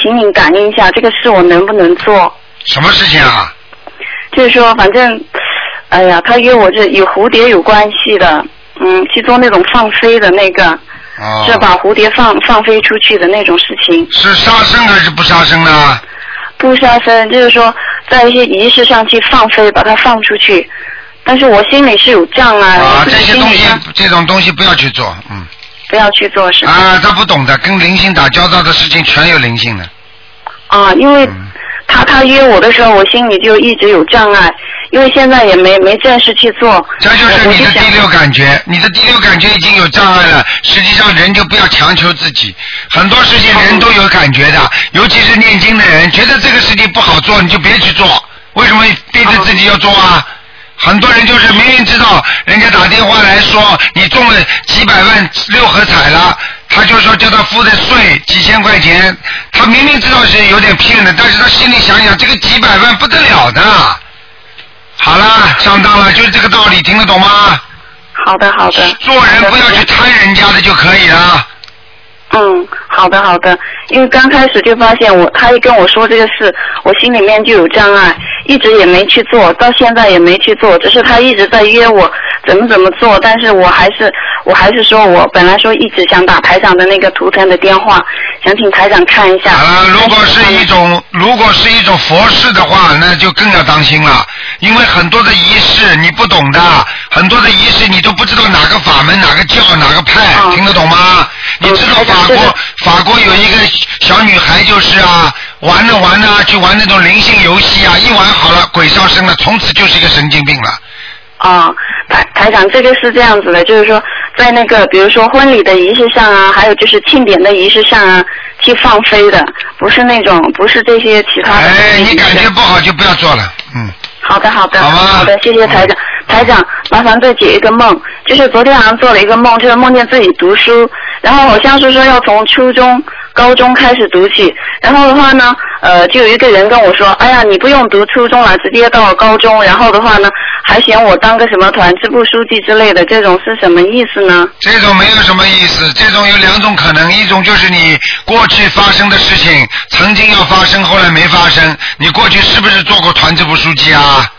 请你感应一下，这个事我能不能做？什么事情啊？就是说，反正，哎呀，他约我这有蝴蝶有关系的，嗯，去做那种放飞的那个，哦，是把蝴蝶放放飞出去的那种事情。是杀生还是不杀生呢？不杀生，就是说在一些仪式上去放飞，把它放出去。但是我心里是有障碍，啊，这些东西这种东西不要去做，嗯。不要去做是吧？啊，他不懂的，跟灵性打交道的事情全有灵性的。啊，因为嗯他他约我的时候，我心里就一直有障碍，因为现在也没没正式去做。这就是你的第六感觉，你的第六感觉已经有障碍了。实际上，人就不要强求自己，很多事情人都有感觉的，尤其是念经的人，觉得这个事情不好做，你就别去做。为什么逼着自己要做啊？很多人就是明明知道人家打电话来说你中了几百万六合彩了，他就说叫他付的税几千块钱，他明明知道是有点骗的，但是他心里想想这个几百万不得了的。好了，上当了，就是这个道理，听得懂吗？好的好的。做人不要去贪人家的就可以了。嗯，好的好的，因为刚开始就发现我，他一跟我说这个事，我心里面就有障碍，一直也没去做，到现在也没去做，只是他一直在约我怎么怎么做，但是我还是我还是说我本来说一直想打台长的那个图腾的电话，想请台长看一下。啊，如果是一种如果是一种佛事的话，那就更要当心了，因为很多的仪式你不懂的，很多的仪式你都不知道哪个法门、哪个教、哪个派，听得懂吗？你知道法国法国有一个小女孩就是啊，玩着玩着去玩那种灵性游戏啊，一玩好了鬼上身了，从此就是一个神经病了。啊，台台长，这个是这样子的，就是说，在那个比如说婚礼的仪式上啊，还有就是庆典的仪式上啊，去放飞的，不是那种，不是这些其他的。哎，你感觉不好就不要做了，嗯。好的，好的，好的，谢谢台长。台长，麻烦再解一个梦，就是昨天晚上做了一个梦，就是梦见自己读书，然后好像是说要从初中、高中开始读起，然后的话呢，呃，就有一个人跟我说，哎呀，你不用读初中了，直接到高中，然后的话呢，还嫌我当个什么团支部书记之类的，这种是什么意思呢？这种没有什么意思，这种有两种可能，一种就是你过去发生的事情，曾经要发生，后来没发生。你过去是不是做过团支部书记啊？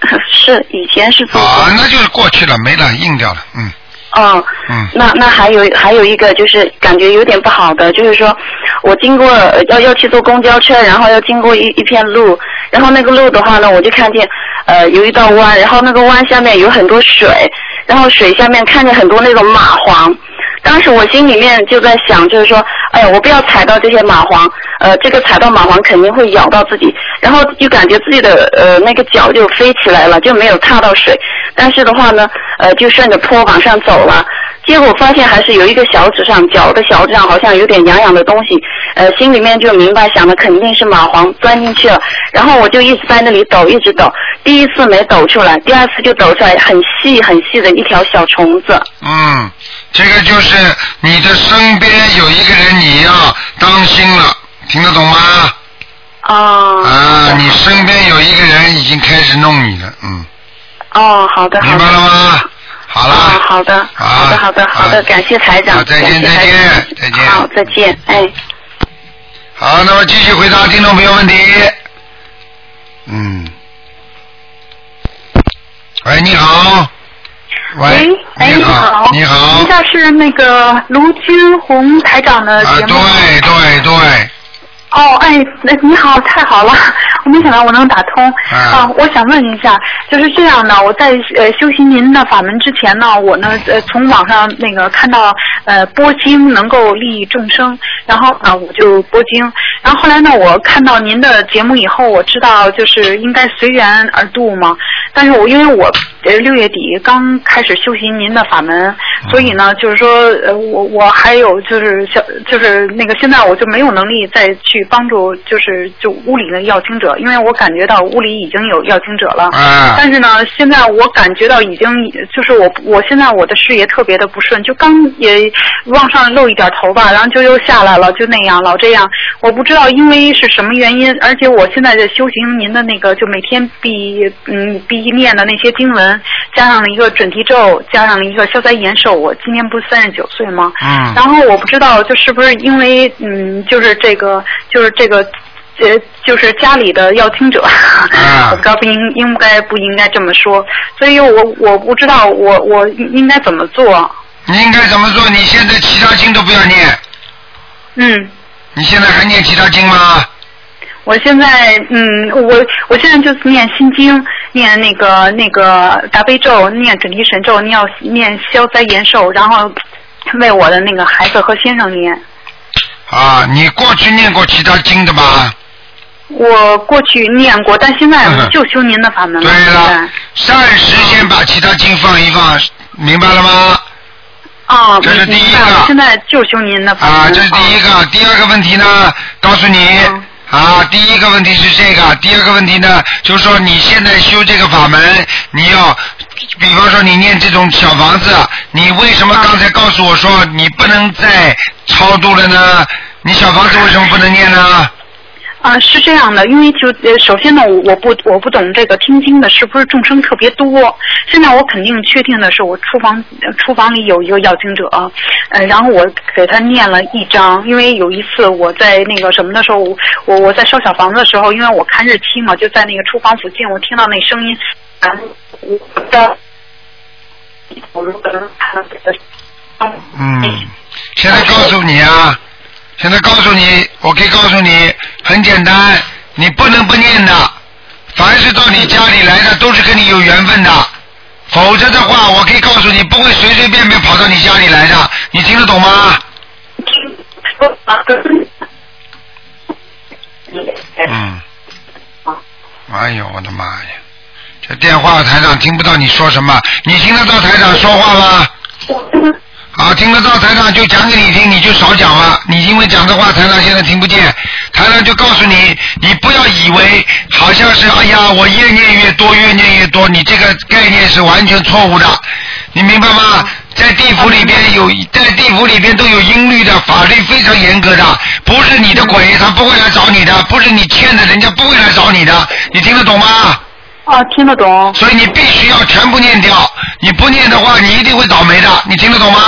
是，以前是做过。啊，那就是过去了，没了，硬掉了，嗯哦，嗯。那那还有还有一个就是感觉有点不好的，就是说我经过呃要要去坐公交车，然后要经过一一片路，然后那个路的话呢，我就看见呃有一道弯，然后那个弯下面有很多水，然后水下面看见很多那种蚂蟥。当时我心里面就在想，就是说，哎呀，我不要踩到这些蚂蟥，呃，这个踩到蚂蟥肯定会咬到自己，然后就感觉自己的呃那个脚就飞起来了，就没有踏到水，但是的话呢，呃，就顺着坡往上走了。结果发现还是有一个小指上，脚的小指上好像有点痒痒的东西，呃，心里面就明白想的肯定是蚂蟥钻进去了，然后我就一直在那里抖，一直抖，第一次没抖出来，第二次就抖出来很细很细的一条小虫子。嗯，这个就是你的身边有一个人，你要当心了，听得懂吗？哦。啊，你身边有一个人已经开始弄你了，嗯，哦，好的，好的。明白了吗？好了。啊，好的，好的，好的，好的，感谢台长，再见再见再见好，再见，哎。好，那么继续回答听众朋友问题。嗯。喂，你好。喂，哎，你好，你好您。这是那个卢军红台长的啊，节目吗？对对对，哦，哎，那你好，太好了，我没想到我能打通。啊我想问一下，就是这样的，我在呃修行您的法门之前呢，我呢呃从网上那个看到呃播经能够利益众生，然后呢我就播经，然后后来呢我看到您的节目以后，我知道就是应该随缘而度嘛，但是我因为我呃六月底刚开始修行您的法门，所以呢就是说呃我我还有就是小就是那个现在我就没有能力再去帮助就是就屋里的要经者，因为我感觉到屋里已经有要经者了。啊但是呢，现在我感觉到已经就是我我现在我的事业特别的不顺，就刚也往上露一点头吧，然后就又下来了，就那样老这样。我不知道因为是什么原因，而且我现在在修行您的那个，就每天必嗯必念的那些经文，文，加上了一个准提咒，加上了一个消灾延寿。我今年不是三十九岁吗？嗯然后我不知道，就是不是因为嗯，就是这个，就是这个。呃，就是家里的要听者，啊 我不知道不应应该不应该这么说，所以我我不知道我我应应该怎么做。你应该怎么做？你现在其他经都不要念，嗯，你现在还念其他经吗？我现在嗯，我我现在就是念心经，念那个那个大悲咒，念准提神咒，念念消灾延寿，然后为我的那个孩子和先生念。啊，你过去念过其他经的吗？我过去念过，但现在嗯就修您的法门了。对了，暂时先把其他经放一放，明白了吗？啊，这是第一个现在就修您的法门。啊，这是第一个。第二个问题呢，告诉你嗯啊，第一个问题是这个，第二个问题呢，就是说你现在修这个法门，你要，比方说你念这种小房子，你为什么刚才告诉我说你不能再超度了呢？你小房子为什么不能念呢？啊，是这样的，因为就呃，首先呢，我不我不懂这个听经的是不是众生特别多。现在我肯定确定的是，我厨房厨房里有一个要经者，呃，然后我给他念了一张，因为有一次我在那个什么的时候，我我在烧小房子的时候，因为我看日期嘛，就在那个厨房附近，我听到那声音，然后我的，我如果能看到这个，嗯，现在告诉你啊，现在告诉你，我可以告诉你，很简单，你不能不念的。凡是到你家里来的，都是跟你有缘分的，否则的话，我可以告诉你，不会随随便便跑到你家里来的。你听得懂吗？嗯。哎呦，我的妈呀！这电话台长听不到你说什么，你听得到台长说话吗？好，听得到台长就讲给你听，你就少讲了。你因为讲的话，台长现在听不见，台长就告诉你，你不要以为好像是哎呀，我越念越多，越念越多，你这个概念是完全错误的，你明白吗？在地府里边有，在地府里边都有音律的，法律非常严格的，不是你的鬼，他不会来找你的，不是你欠的，人家不会来找你的，你听得懂吗？啊，听得懂。所以你必须要全部念掉，你不念的话，你一定会倒霉的，你听得懂吗？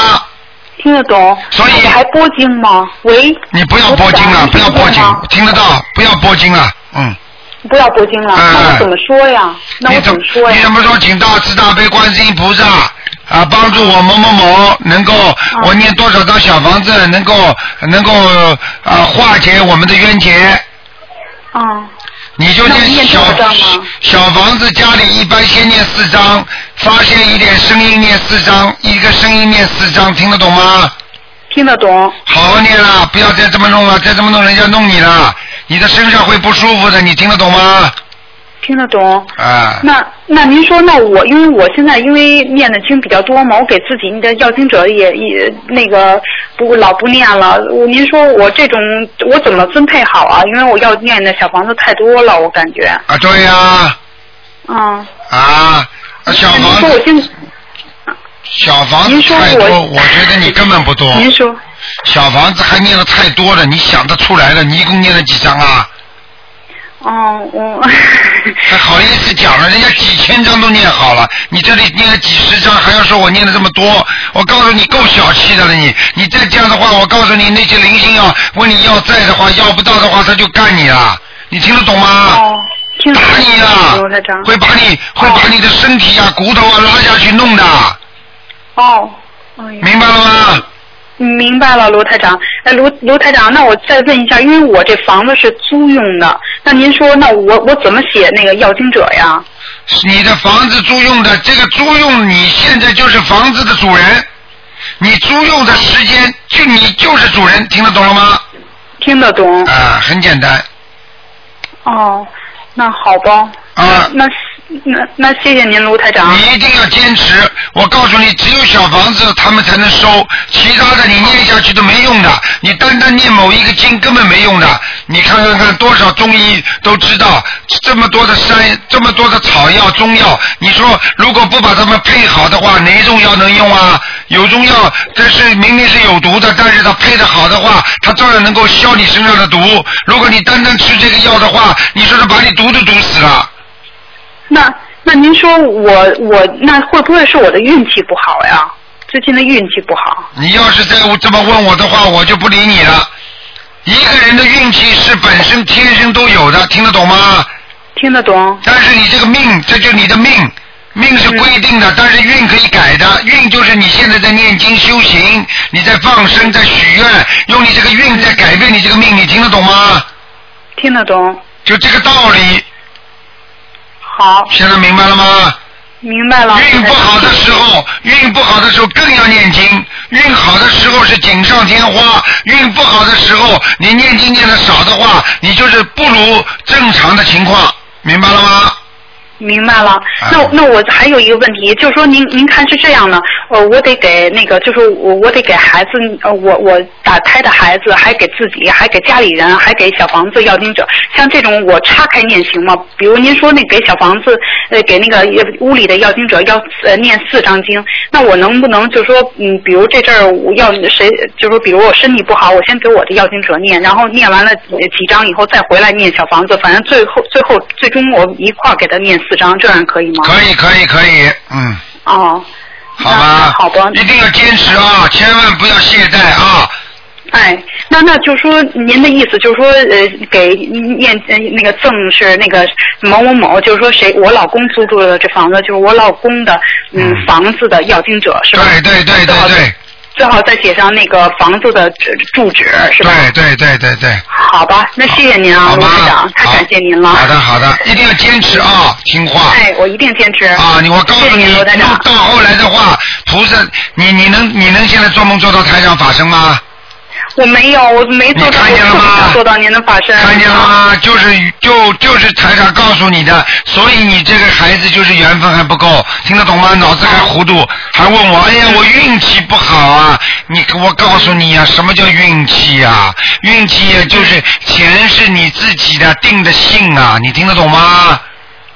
听得懂。所以我还播经吗？喂。你不要播经了，不要播经，听得到，不要播经了，嗯。不要播经了，哎那我怎么说呀？那我怎么说呀？你怎么说？请大慈大悲观世音菩萨啊，帮助我某某某能够，我念多少张小房子，能够能够啊化解我们的冤结。啊。你就念小小房子，家里一般先念四张，发现一点声音念四张，一个声音念四张，听得懂吗？听得懂。好好念了，不要再这么弄了，再这么弄人家弄你了，你的身上会不舒服的，你听得懂吗？听得懂。啊。那那您说，那我因为我现在因为念的经比较多嘛，我给自己的要经者也也那个不老不念了。我您说我这种我怎么分配好啊？因为我要念的小房子太多了，我感觉。啊，对呀、嗯。啊，小房子说我现小房子您说太多，我我觉得你根本不多。您说。小房子还念的太多了，你想得出来了？你一共念了几张啊？哦，我还好意思讲了，人家几千张都念好了，你这里念了几十张，还要说我念了这么多？我告诉你，够小气的了你！你再这样的话，我告诉你，那些灵性要问你要债的话，要不到的话，他就干你了。你听得懂吗？哦，听得打你啊！会把你会把你的身体啊、骨头啊拉下去弄的，哦，明白了吗？明白了，卢台长。哎，卢卢台长，那我再问一下，因为我这房子是租用的，那您说，那我我怎么写那个要经者呀？你的房子租用的，这个租用你现在就是房子的主人，你租用的时间就你就是主人，听得懂了吗？听得懂。啊，很简单。哦，那好吧。啊。那那那谢谢您，卢台长。你一定要坚持，我告诉你，只有小房子他们才能收，其他的你念下去都没用的。你单单念某一个经根本没用的。你看看看，多少中医都知道，这么多的山，这么多的草药、中药，你说如果不把它们配好的话，哪种药能用啊？有中药，这是明明是有毒的，但是它配的好的话，它照样能够消你身上的毒。如果你单单吃这个药的话，你说是把你毒都毒死了。那那您说我我那会不会是我的运气不好呀？最近的运气不好。你要是再这么问我的话，我就不理你了。一个人的运气是本身天生都有的，听得懂吗？听得懂。但是你这个命，这就是你的命，命是规定的，但是运可以改的。运就是你现在在念经修行，你在放生，在许愿，用你这个运在改变你这个命，你听得懂吗？听得懂。就这个道理。好。现在明白了吗？明白了。运不好的时候，运不好的时候更要念经；运好的时候是锦上添花，运不好的时候，你念经念的少的话，你就是不如正常的情况，明白了吗？明白了，那那我还有一个问题，就是说您您看是这样的，呃，我得给那个，就是我我得给孩子，呃，我我打胎的孩子，还给自己，还给家里人，还给小房子要经者，像这种我岔开念行吗？比如您说那给小房子，呃，给那个屋里的要经者要呃念四张经，那我能不能就说，嗯，比如这阵儿我要谁，就说比如我身体不好，我先给我的要经者念，然后念完了几张以后再回来念小房子，反正最后最后最终我一块儿给他念。四张这样可以吗？可以可以可以，嗯。哦。好吧。好的。一定要坚持啊，千万不要懈怠啊。哎，那那就说您的意思就是说，呃，给念那个赠是那个某某某，就是说谁我老公租住的这房子，就是我老公的嗯房子的要经者是吧？对对对对对。最好再写上那个房子的住址，是吧？对对对对对。好吧，那谢谢您啊，罗市长，太感谢您了。好的好的，一定要坚持啊，听话。哎，我一定坚持。啊，你我告诉你，到后来的话，菩萨，你你能你能现在做梦做到台上法身吗？我没有，我没做到，我做到您的法身。看见了吗？就是就就是台长告诉你的，所以你这个孩子就是缘分还不够，听得懂吗？脑子还糊涂，还问我，哎呀，我运气不好啊！你我告诉你呀，什么叫运气呀？运气呀，就是钱是你自己的定的性啊！你听得懂吗？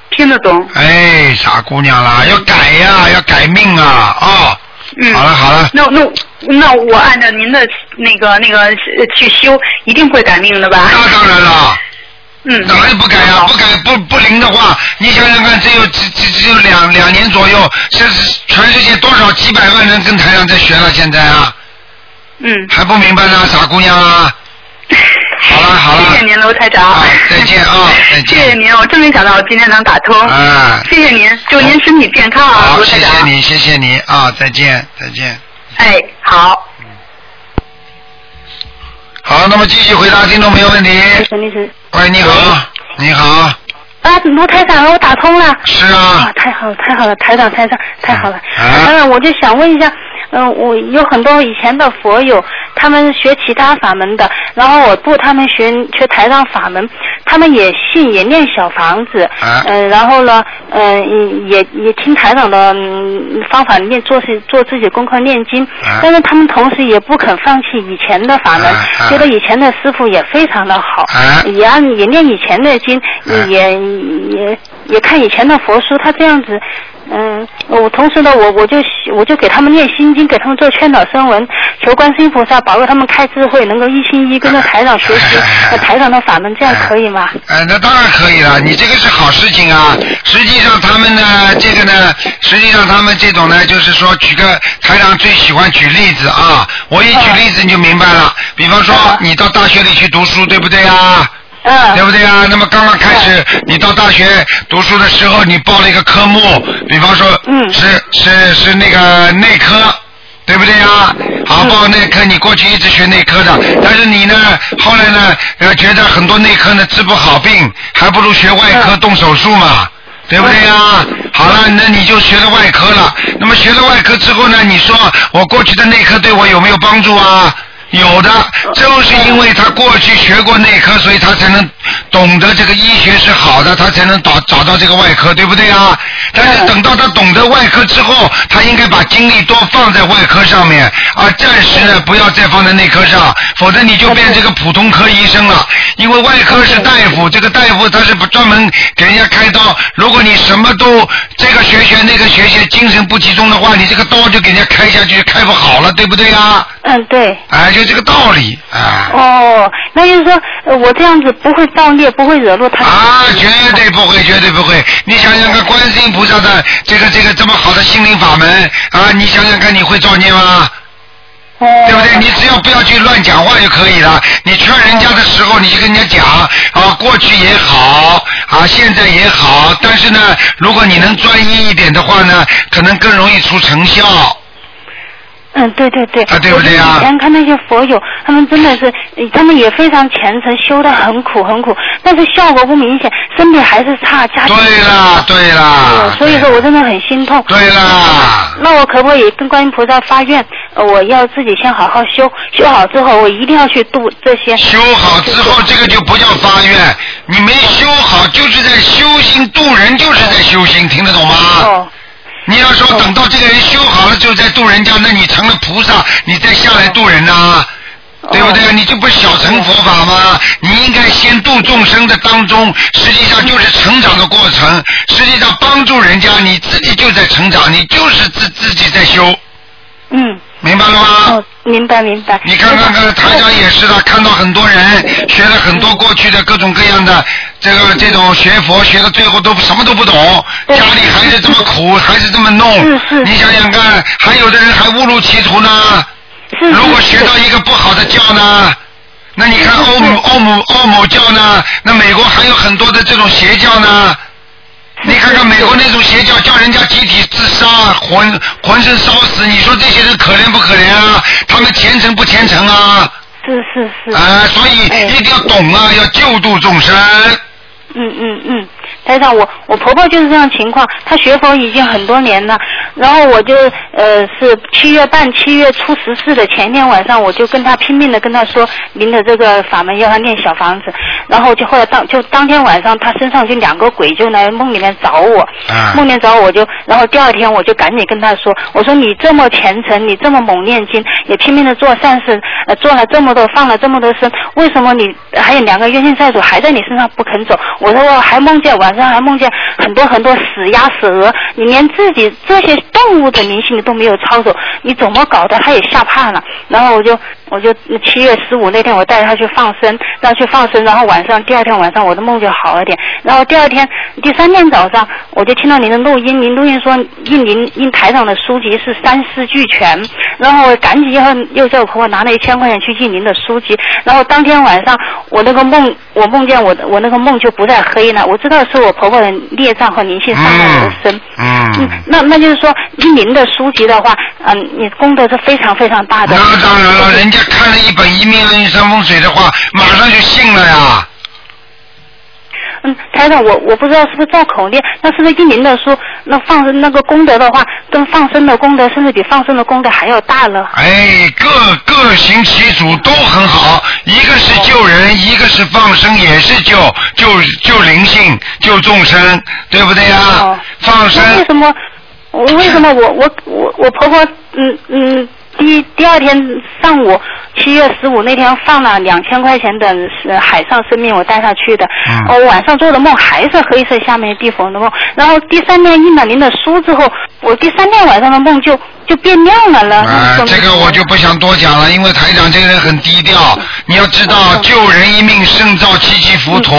听得懂。哎，傻姑娘啦，要改呀，要改命啊！啊。嗯，好了好了，那那那我按照您的那个那个去修，一定会改命的吧？那当然了，嗯，哪里不改呀？不改不不灵的话，你想想看，只有只只只有两两年左右，这是全世界多少几百万人跟台上在学了，现在啊，嗯，还不明白呢，傻姑娘啊。好了好了，谢谢您，卢台长。再见啊，再见。谢谢您，我真没想到我今天能打通。啊，谢谢您，祝您身体健康啊，卢台长。谢谢你，谢谢你啊，再见，再见。哎，好。好，那么继续回答听众朋友问题。喂，你好，你好。啊，卢台长，我打通了。是啊。啊，太好了，太好了，台长，台长，太好了。啊。我就想问一下。嗯，我有很多以前的佛友，他们学其他法门的，然后我度他们学学台上法门，他们也信也念小房子，嗯，然后呢，嗯，也也听台长的方法念做事做自己功课念经，但是他们同时也不肯放弃以前的法门，觉得以前的师傅也非常的好，也按也念以前的经，也也也看以前的佛书，他这样子。嗯，我同时呢，我我就我就给他们念心经，给他们做劝导声闻，求观世音菩萨保佑他们开智慧，能够一心一跟着台长学习台长的法门，这样可以吗？哎，那当然可以了，你这个是好事情啊。实际上他们呢，这个呢，实际上他们这种呢，就是说举个台长最喜欢举例子啊，我一举例子你就明白了。比方说你到大学里去读书，对不对啊？嗯，对不对啊？那么刚刚开始，你到大学读书的时候，你报了一个科目，比方说，嗯，是是是那个内科，对不对啊？好，报内科，你过去一直学内科的，但是你呢，后来呢，呃，觉得很多内科呢治不好病，还不如学外科动手术嘛，对不对呀？好了，那你就学了外科了。那么学了外科之后呢，你说我过去的内科对我有没有帮助啊？有的，正是因为他过去学过内科，所以他才能懂得这个医学是好的，他才能找找到这个外科，对不对啊？但是等到他懂得外科之后，他应该把精力多放在外科上面，而暂时呢不要再放在内科上，否则你就变这个普通科医生了。因为外科是大夫，这个大夫他是不专门给人家开刀。如果你什么都这个学学那个学学，精神不集中的话，你这个刀就给人家开下去，开不好了，对不对啊？嗯，对。哎。究这个道理啊。哦，那就是说呃我这样子不会造孽，不会惹怒他。啊，绝对不会，绝对不会。你想想看，观世音菩萨的这个这个这么好的心灵法门啊，你想想看，你会造孽吗？哦对不对？你只要不要去乱讲话就可以了。你劝人家的时候，你就跟人家讲啊，过去也好啊，现在也好，但是呢，如果你能专一一点的话呢，可能更容易出成效。嗯，对对对。啊对不对啊我以前看那些佛友，他们真的是，呃他们也非常虔诚，修得很苦很苦，但是效果不明显，身体还是差，家庭对啦，对啦呃，所以说我真的很心痛。对啦。那我可不可以跟观音菩萨发愿，呃我要自己先好好修，修好之后，我一定要去度这些。修好之后，这个就不叫发愿，你没修好就是在修心度人，就是在修心，听得懂吗？哦。你要说等到这个人修好了，就在渡人家，那你成了菩萨，你再下来渡人呐、对不对？你这不是小乘佛法吗？你应该先度众生的当中，实际上就是成长的过程。实际上帮助人家，你自己就在成长，你就是自自己在修，嗯。明白了吗？哦，明白明白。你看看看，台长也是的，看到很多人学了很多过去的各种各样的这个这种学佛，学到最后都什么都不懂，家里还是这么苦，还是这么弄。你想想看，还有的人还误入歧途呢。如果学到一个不好的教呢？那你看欧姆欧姆欧姆教呢？那美国还有很多的这种邪教呢。你看看美国那种邪教，叫人家集体自杀，浑浑身烧死，你说这些人可怜不可怜啊？他们虔诚不虔诚啊？是是是。啊，所以一定要懂啊，要救度众生。嗯嗯嗯，台长，我我婆婆就是这样情况，她学佛已经很多年了，然后我就呃是七月半七月初十四的前一天晚上，我就跟她拼命的跟她说您的这个法门要她念小房子，然后就后来当就当天晚上她身上就两个鬼就来梦里面找我，啊梦里面找我我就，然后第二天我就赶紧跟她说，我说你这么虔诚，你这么猛念经，也拼命的做善事，呃做了这么多放了这么多生，为什么你还有两个冤亲债主还在你身上不肯走？我说我还梦见晚上还梦见很多很多死鸭死鹅，你连自己这些动物的灵性你都没有操守，你怎么搞的？他也吓怕了。然后我就我就七月十五那天我带着他去放生，让他去放生，然后晚上第二天晚上我的梦就好了点。然后第二天第三天早上我就听到您的录音，您录音说印您印台上的书籍是三师俱全，然后我赶紧又又叫我婆婆拿了一千块钱去印您的书籍，然后当天晚上我那个梦我梦见我的我那个梦就不再黑了，我知道是我婆婆的孽障和灵性上来而生。嗯，那那就是说，印您的书籍的话，嗯，你功德是非常非常大的。那当然了，人家看了一本《一命二运三风水》的话，马上就信了呀。嗯，台长，我我不知道是不是造口念，那是不是印您的书，那放生那个功德的话，跟放生的功德，甚至比放生的功德还要大了。哎，各各行其主都很好，一个是救人，一个是放生，也是救救救灵性、救众生，对不对呀？放生为什么？我为什么我我我我婆婆嗯嗯第第二天上午七月十五那天放了两千块钱的呃海上生命，我带他去的。嗯哦，晚上做的梦还是黑色下面地缝的梦，然后第三天印了您的书之后，我第三天晚上的梦就就变亮了了。啊，这个我就不想多讲了，因为台长这个人很低调。你要知道，救人一命胜造七级浮屠。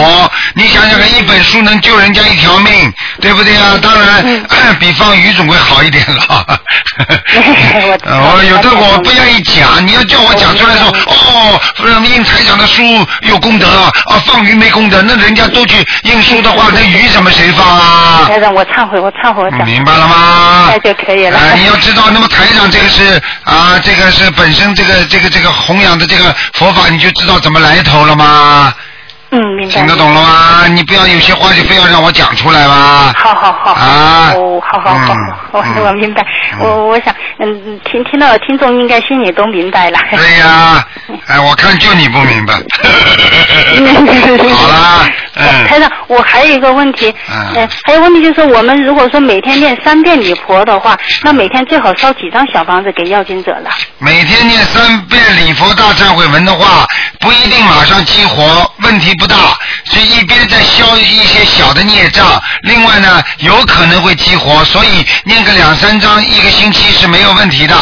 你想想看，一本书能救人家一条命，对不对啊？当然，比放鱼总归好一点了。哦，有的我不愿意讲，你要叫我讲出来说，哦，印台长的书有功德啊，放鱼没功德，那人家都去印书的话，那鱼怎么谁放啊？台长，我忏悔，我忏悔，我讲。明白了吗？那就可以了。哎，你要知道，那么台长这个是啊，这个是本身这个这个这个弘扬的这个佛法，你就知道怎么来头了吗？嗯，明白。听得懂了吗？你不要有些话就非要让我讲出来吗？好好好。啊。哦，好好好，我我明白。我我想，嗯，听听到听众应该心里都明白了。对呀，哎，我看就你不明白。好啦，嗯。台长，我还有一个问题，嗯，还有问题就是，我们如果说每天念三遍礼佛的话，那每天最好烧几张小房子给要经者了？每天念三遍礼佛大忏悔文的话，不一定马上激活，问题不大，所以一边在消一些小的孽障，另外呢有可能会激活，所以念个两三张一个星期是没有问题的。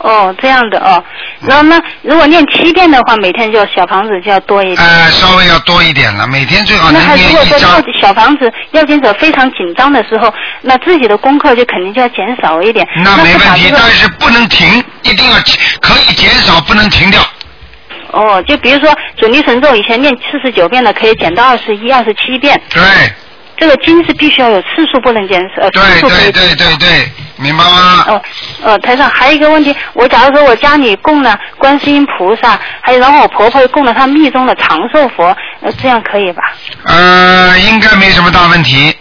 哦哦，这样的哦。然后呢，如果念七遍的话，每天就小房子就要多一点。呃，稍微要多一点了，每天最好那他如果说。要小房子要经者非常紧张的时候，那自己的功课就肯定就要减少一点。那没问题，但是不能停，一定要可以减少，不能停掉。哦，就比如说准提神咒以前念四十九遍的，可以减到二十一、二十七遍。对。这个经是必须要有次数，不能减少，对对对对对，明白吗？哦，呃，台上还有一个问题，我假如说我家里供了观世音菩萨，还有然后我婆婆供了她密宗的长寿佛，呃，这样可以吧？呃，应该没什么大问题。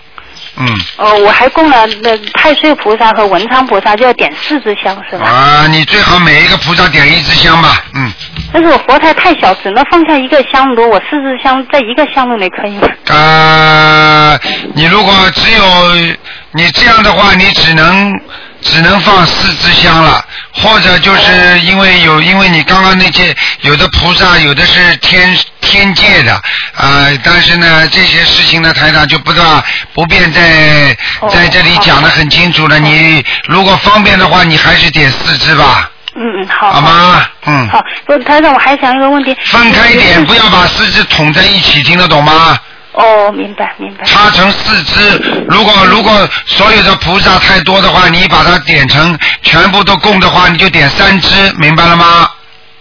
嗯。哦，我还供了那太岁菩萨和文昌菩萨，就要点四支香是吧？啊，你最好每一个菩萨点一支香吧，嗯。但是我佛台太小，只能放下一个香炉，我四支香在一个香炉里可以吗？呃，你如果只有你这样的话，你只能只能放四支香了，或者就是因为有，因为你刚刚那些有的菩萨有的是天天界的，呃，但是呢，这些事情呢，台长就不大不便在在这里讲的很清楚了。你如果方便的话，你还是点四支吧，嗯嗯，好。好吗？嗯。好，不，台长，我还想一个问题。分开一点，不要把四支统在一起，听得懂吗？哦，明白明白。插成四支，如果如果所有的菩萨太多的话，你把它点成全部都供的话，你就点三支，明白了吗？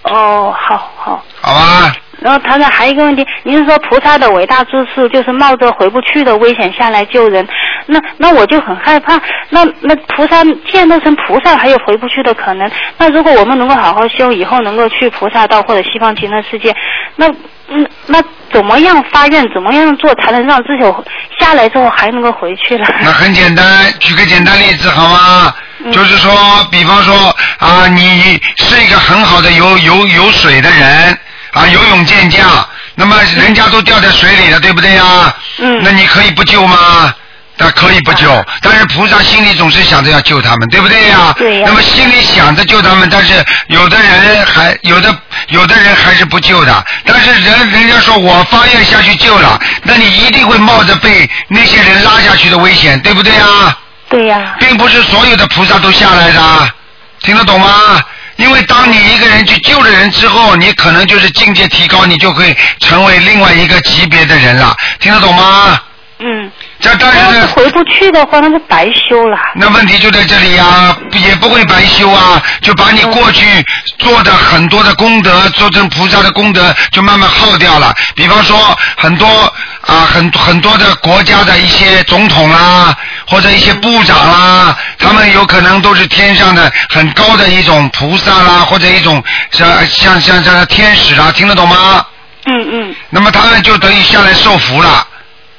哦，好好。好吧。然后他说还有一个问题，您是说菩萨的伟大之处就是冒着回不去的危险下来救人，那那我就很害怕。那那菩萨既然都成菩萨，还有回不去的可能。那如果我们能够好好修，以后能够去菩萨道或者西方极乐世界，那嗯那怎么样发愿，怎么样做才能让自己下来之后还能够回去了？那很简单，举个简单例子好吗？就是说，比方说啊，你是一个很好的游游游水的人啊，游泳健将，那么人家都掉在水里了，对不对呀？嗯。那你可以不救吗？那可以不救，但是菩萨心里总是想着要救他们，对不对呀？对呀那么心里想着救他们，但是有的人还有的有的人还是不救的。但是人人家说我发愿下去救了，那你一定会冒着被那些人拉下去的危险，对不对呀？对呀。并不是所有的菩萨都下来的，听得懂吗？因为当你一个人去救了人之后，你可能就是境界提高，你就会成为另外一个级别的人了，听得懂吗？嗯。这但是呢，回不去的话，那就白修了。那问题就在这里呀、也不会白修啊，就把你过去做的很多的功德，做成菩萨的功德，就慢慢耗掉了。比方说，很多啊，很很多的国家的一些总统啦，或者一些部长啦，他们有可能都是天上的很高的一种菩萨啦，或者一种像像像像天使啦，听得懂吗？嗯嗯。那么他们就等于下来受福了。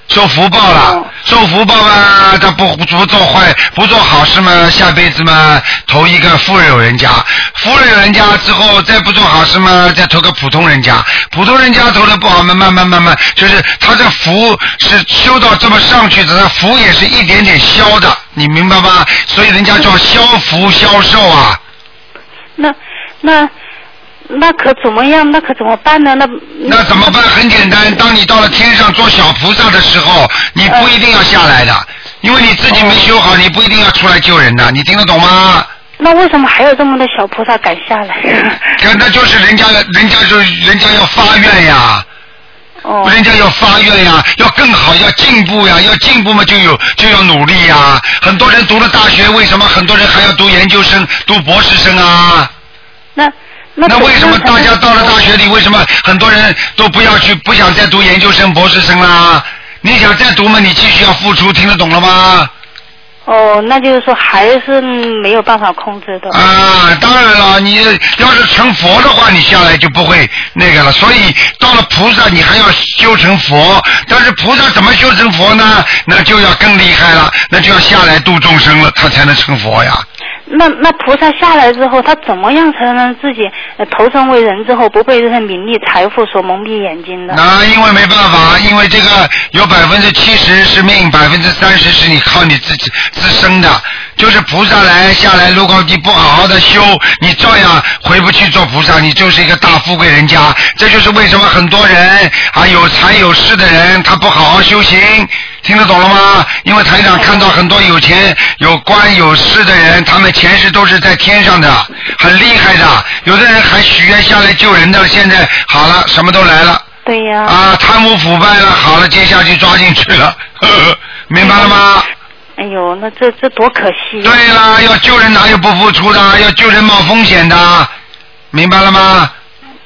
受福报了，受福报嘛，他不不做坏，不做好事嘛，下辈子嘛投一个富有人家，富有人家之后再不做好事嘛，再投个普通人家，普通人家投的不好嘛，慢慢慢慢，就是他这福是修到这么上去的，他福也是一点点消的，你明白吗？所以人家叫消福消寿啊。那那那可怎么样？那可怎么办呢？那那怎么办？很简单，当你到了天上做小菩萨的时候，你不一定要下来的，因为你自己没修好，你不一定要出来救人的，你听得懂吗？那为什么还有这么多小菩萨敢下来？那那就是人家人家就人家要发愿呀。哦。人家要发愿呀，要更好，要进步呀，要进步嘛就有就要努力呀。很多人读了大学，为什么很多人还要读研究生、读博士生啊？那那那为什么大家到了大学里，为什么很多人都不要去，不想再读研究生、博士生啦？你想再读嘛，你继续要付出，听得懂了吗？哦，那就是说还是没有办法控制的。啊，当然了，你要是成佛的话，你下来就不会那个了。所以到了菩萨，你还要修成佛。但是菩萨怎么修成佛呢？那就要更厉害了，那就要下来度众生了，他才能成佛呀。那那菩萨下来之后，他怎么样才能自己投生为人之后不被这些名利财富所蒙蔽眼睛呢？那因为没办法，因为这个有百分之七十是命，百分之三十是你靠你自己自身的。就是菩萨来下来，如果你不好好的修，你照样回不去做菩萨，你就是一个大富贵人家。这就是为什么很多人啊有财有势的人，他不好好修行，听得懂了吗？因为台长看到很多有钱、有官、有势的人，他们前世都是在天上的，很厉害的。有的人还许愿下来救人的，现在好了，什么都来了。对呀。啊，贪污腐败了，好了，接下去抓进去了，呵 呵明白了吗？哎呦，那这这多可惜。对啦，要救人哪有不付出的？要救人冒风险的，明白了吗？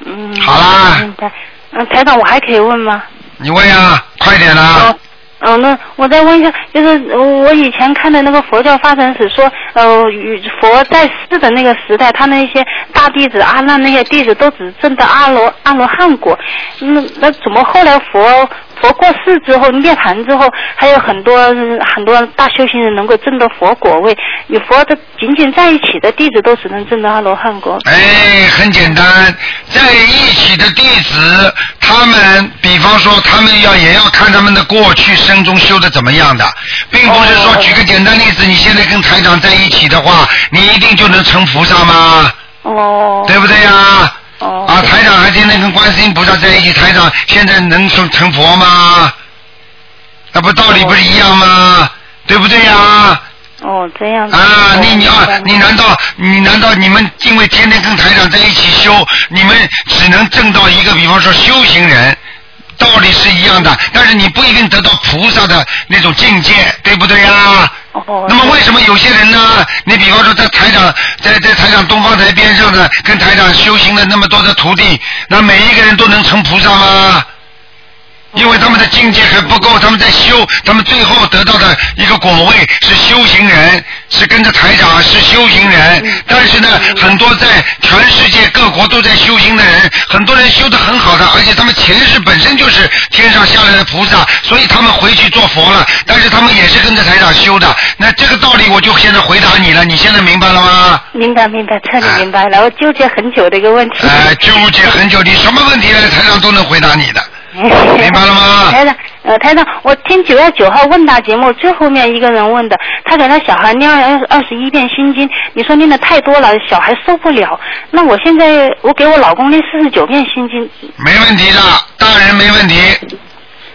嗯。好啦。明白。嗯，台长，我还可以问吗？你问呀，快点啦！哦，哦，那我再问一下，就是我以前看的那个佛教发展史说，呃，与佛在世的那个时代，他那些大弟子阿难那些弟子都只证得阿罗阿罗汉果，那那怎么后来佛佛过世之后涅盘之后，还有很多很多大修行人能够证得佛果位，与佛的仅仅在一起的弟子都只能证得阿罗汉果。哎，很简单，在一起的弟子，他们比方说，他们要也要看他们的过去生中修的怎么样的，并不是说举个简单例子，你现在跟台长在一起的话，你一定就能成菩萨吗？哦。对不对呀？哦。啊，台长还天天跟观世音菩萨在一起，台长现在能成成佛吗？那不道理不是一样吗？对不对呀？哦，这样子。啊，你你啊，你难道你难道你们因为天天跟台长在一起修，你们只能挣到一个，比方说修行人，道理是一样的，但是你不一定得到菩萨的那种境界，对不对呀？哦。那么为什么有些人呢？你比方说在台长在在台长东方台边上的跟台长修行的那么多的徒弟，那每一个人都能成菩萨吗？因为他们的境界还不够，他们在修，他们最后得到的一个果位是修行人，是跟着台长是修行人。但是呢，很多在全世界各国都在修行的人，很多人修得很好的，而且他们前世本身就是天上下来的菩萨，所以他们回去做佛了。但是他们也是跟着台长修的。那这个道理我就现在回答你了，你现在明白了吗？明白明白，彻底明白了。我纠结很久的一个问题。哎，纠结很久，你什么问题呢？台长都能回答你的。明白了吗？台长，呃，台长，我听九月九号问答节目最后面一个人问的，他给他小孩念二二十一遍心经，你说念的太多了，小孩受不了。那我现在我给我老公念四十九遍心经。没问题的，大人没问题。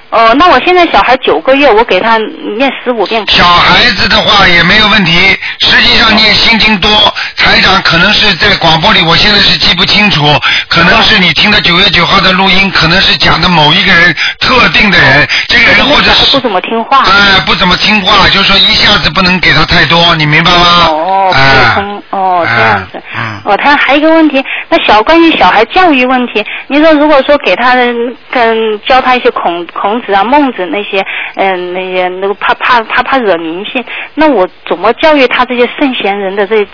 哦，那我现在小孩九个月，我给他念十五遍。小孩子的话也没有问题，实际上念心经多，台长可能是在广播里，我现在是记不清楚，可能是你听的九月九号的录音，可能是讲的某一个人特定的人，这个人或者是不怎么听话。哎，不怎么听话，就是说一下子不能给他太多，你明白吗？哦，哦，这样子。嗯。哦，他还有一个问题，那小关于小孩教育问题，你说如果说给他跟教他一些孔孔子啊、孟子那些，嗯、那些那个怕怕他怕惹民性，那我怎么教育他这些圣贤人的这？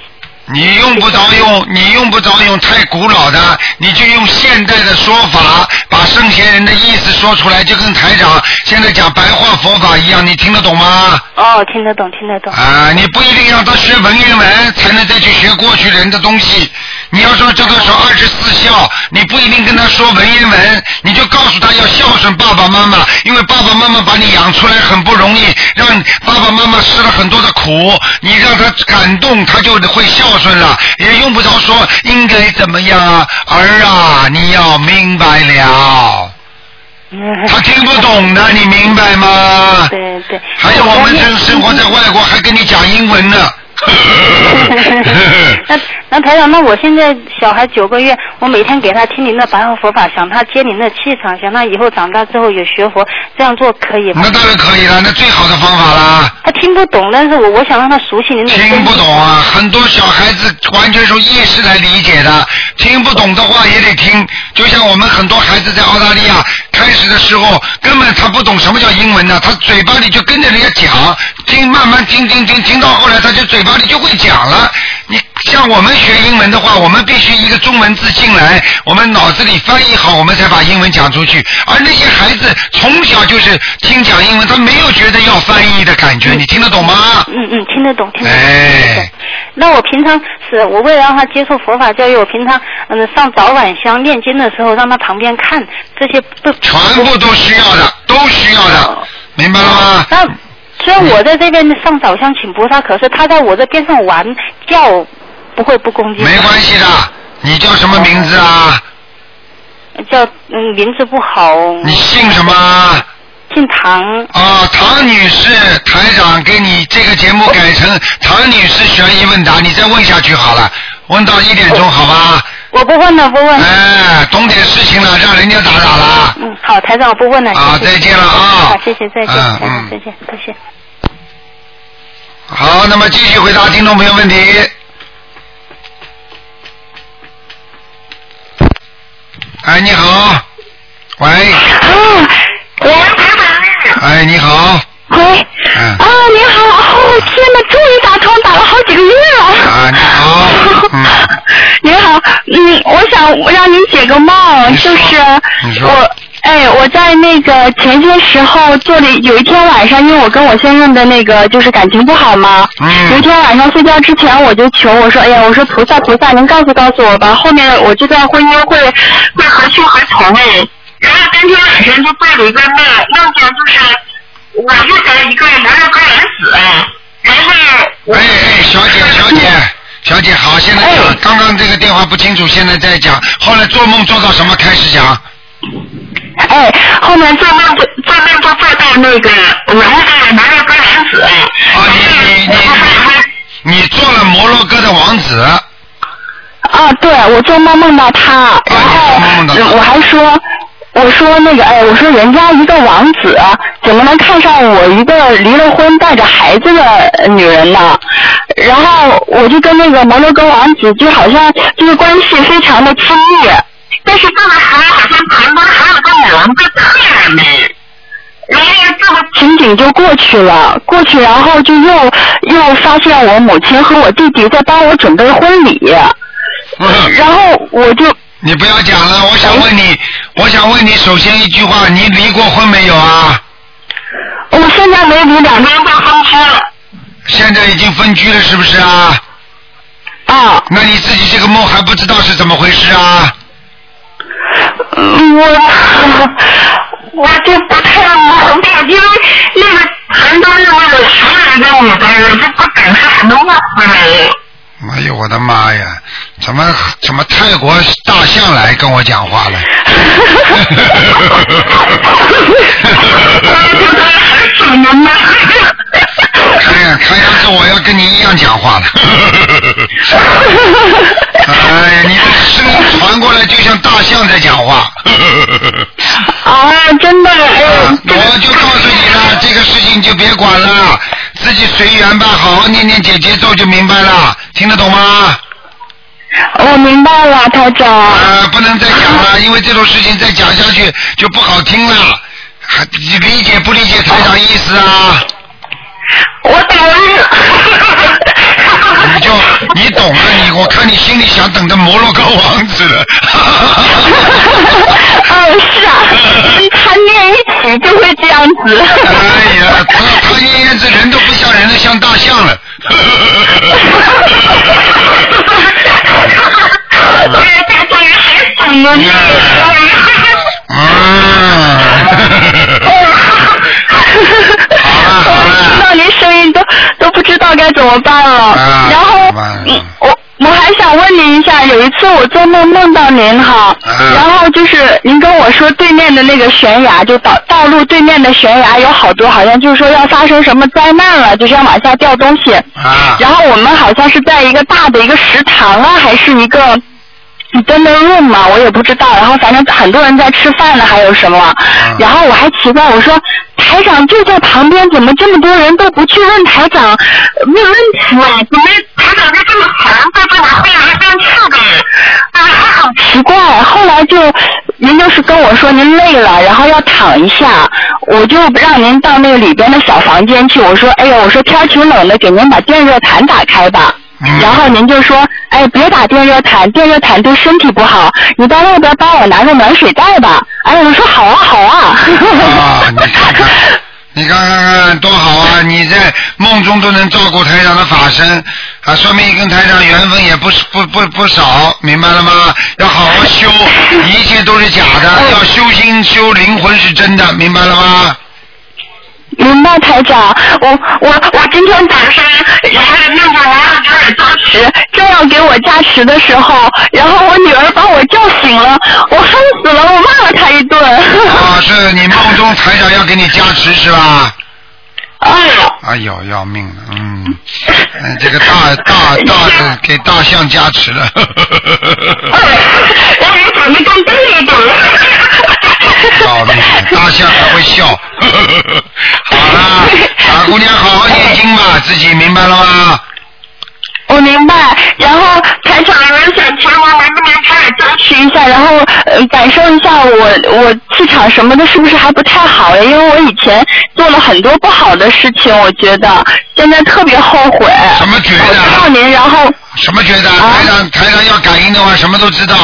你用不着用，你用不着用太古老的，你就用现代的说法，把圣贤人的意思说出来，就跟台长现在讲白话佛法一样，你听得懂吗？哦，听得懂，听得懂。啊，你不一定让他学文言文才能再去学过去人的东西。你要说这个说二十四孝，你不一定跟他说文言文，你就告诉他要孝顺爸爸妈妈，因为爸爸妈妈把你养出来很不容易，让爸爸妈妈吃了很多的苦，你让他感动，他就会孝顺了，也用不着说应该怎么样啊，儿啊，你要明白了。他听不懂的，你明白吗？对对。还有我们生生活在外国，还跟你讲英文呢。那那台长，那我现在小孩九个月，我每天给他听您的白话佛法，想他接您的气场，想他以后长大之后也学佛，这样做可以吗？那当然可以了，那最好的方法啦。他听不懂，但是我我想让他熟悉您的。听不懂啊，很多小孩子完全是用意识来理解的，听不懂的话也得听。就像我们很多孩子在澳大利亚开始的时候，根本他不懂什么叫英文呢，他嘴巴里就跟着人家讲，听慢慢听听听听到后来，他就嘴巴里就会讲了。你像我们学英文的话，我们必须一个中文字进来，我们脑子里翻译好，我们才把英文讲出去。而那些孩子从小就是听讲英文，他没有觉得要翻译的感觉，你听得懂吗？嗯嗯，听得懂，听得懂。哎，那我平常是我为了让他接受佛法教育，我平常嗯上早晚香念经的时候，让他旁边看这些不全部都需要的，都需要的，明白了吗？那虽然我在这边上早香请菩萨，可是他在我这边上玩叫，不会不恭敬。没关系的，你叫什么名字啊？叫嗯名字不好。你姓什么？姓唐。啊，唐女士，台长给你这个节目改成唐女士悬疑问答，你再问下去好了，问到一点钟好吧？我不问了，不问。哎，懂点事情了，让人家打打了。嗯，好，台长，我不问了。啊，再见了啊！好，谢谢，再见，嗯台长，再见，再见。好，那么继续回答听众朋友问题。哎，你好，喂。哦，喂，哎，你好。喂。嗯。啊，你好！哦，天哪，终于打通，打了好几个月了。啊，你好。嗯。你好，嗯，我想让您解个梦，就是我。哎，我在那个前些时候做了，有一天晚上，因为我跟我先生的那个就是感情不好嘛，嗯有一天晚上睡觉之前，我就求我说，哎呀，我说菩萨菩萨，您告诉告诉我吧，后面我这段婚姻会会何去何从哎。然后当天晚上就做了一个梦，梦见就是我遇到一个摩洛哥男子，然后哎哎，小姐小姐小姐好，现在哎，刚刚这个电话不清楚，现在在讲，后来做梦做到什么开始讲？哎，后面做梦做做梦就做到那个我遇到了摩洛哥王子，啊，你你你你做了摩洛哥的王子，啊，对，我做梦梦到他，然后嗯我还说，我说那个，哎，我说人家一个王子怎么能看上我一个离了婚带着孩子的女人呢？然后我就跟那个摩洛哥王子就好像就是关系非常的亲密，但是这个时候好像旁边还有个女人在看你。然后这个情景就过去了，过去然后就又又发现我母亲和我弟弟在帮我准备婚礼，然后我就你不要讲了，我想问你，我想问你，首先一句话，你离过婚没有啊？我现在没离，两个人在分居了。现在已经分居了，是不是啊？啊。那你自己这个梦还不知道是怎么回事啊？嗯，我我就不太明白，因为那个很多那个十来个女的，我就不懂是什么意思。哎呦我的妈呀！怎么怎么泰国大象来跟我讲话了？看呀，看样子我要跟你一样讲话了。哎呀，你的声音传过来就像大象在讲话。啊，真的，哎我就告诉你了，这个事情就别管了，自己随缘吧，好好念念姐姐咒就明白了，听得懂吗？我明白了，台长。呃，不能再讲了，因为这种事情再讲下去就不好听了。还你理解不理解台长意思啊？我懂了。你就你懂啊，你我看你心里想等着摩洛哥王子了。嗯，是啊，谈恋一起就会这样子。哎呀，他他念念这人都不像人了，像大象了。我听到您声音都都不知道该怎么办了。然后，嗯，我我还想问您一下，有一次我做梦梦到您哈，然后就是您跟我说对面的那个悬崖，就道道路对面的悬崖有好多，好像就是说要发生什么灾难了，就是要往下掉东西。啊。然后我们好像是在一个大的一个食堂啊，还是一个。真的 room 嘛，我也不知道。然后反正很多人在吃饭呢，还有什么？然后我还奇怪，我说台长就在旁边，怎么这么多人都不去问台长呃没有问题啊？怎么台长就这么烦，在这里会来翻去的？啊，还好奇怪。后来就您就是跟我说您累了，然后要躺一下，我就让您到那个里边的小房间去。我说，哎呀，我说天挺冷的，给您把电热毯打开吧。然后您就说，哎，别打电热毯，电热毯对身体不好，你到外边帮我拿个暖水袋吧。哎，我说好啊，好啊。啊，你看看，你看看看多好啊！你在梦中都能照顾台长的法身啊，说明你跟台长缘分也不是不不不少，明白了吗？要好好修，一切都是假的，要修心修灵魂是真的，明白了吗？明白，台长，我我我今天早上，然后梦见我要给我加持，正要给我加持的时候，然后我女儿把我叫醒了，我恨死了，我骂了她一顿。啊，是你梦中台长要给你加持是吧？啊。哎呦，要命了，嗯，嗯这个大大大的给大象加持了。我还长得更笨一点。要命，大象还会笑。好了，小姑娘好好念经吧，自己明白了吗？我明白，然后台长，我想请我能不能开始加持一下，然后呃感受一下我我气场什么的，是不是还不太好呀？因为我以前做了很多不好的事情，我觉得现在特别后悔。什么觉得？我知道您，然后什么觉得？台长台长要感应的话，什么都知道。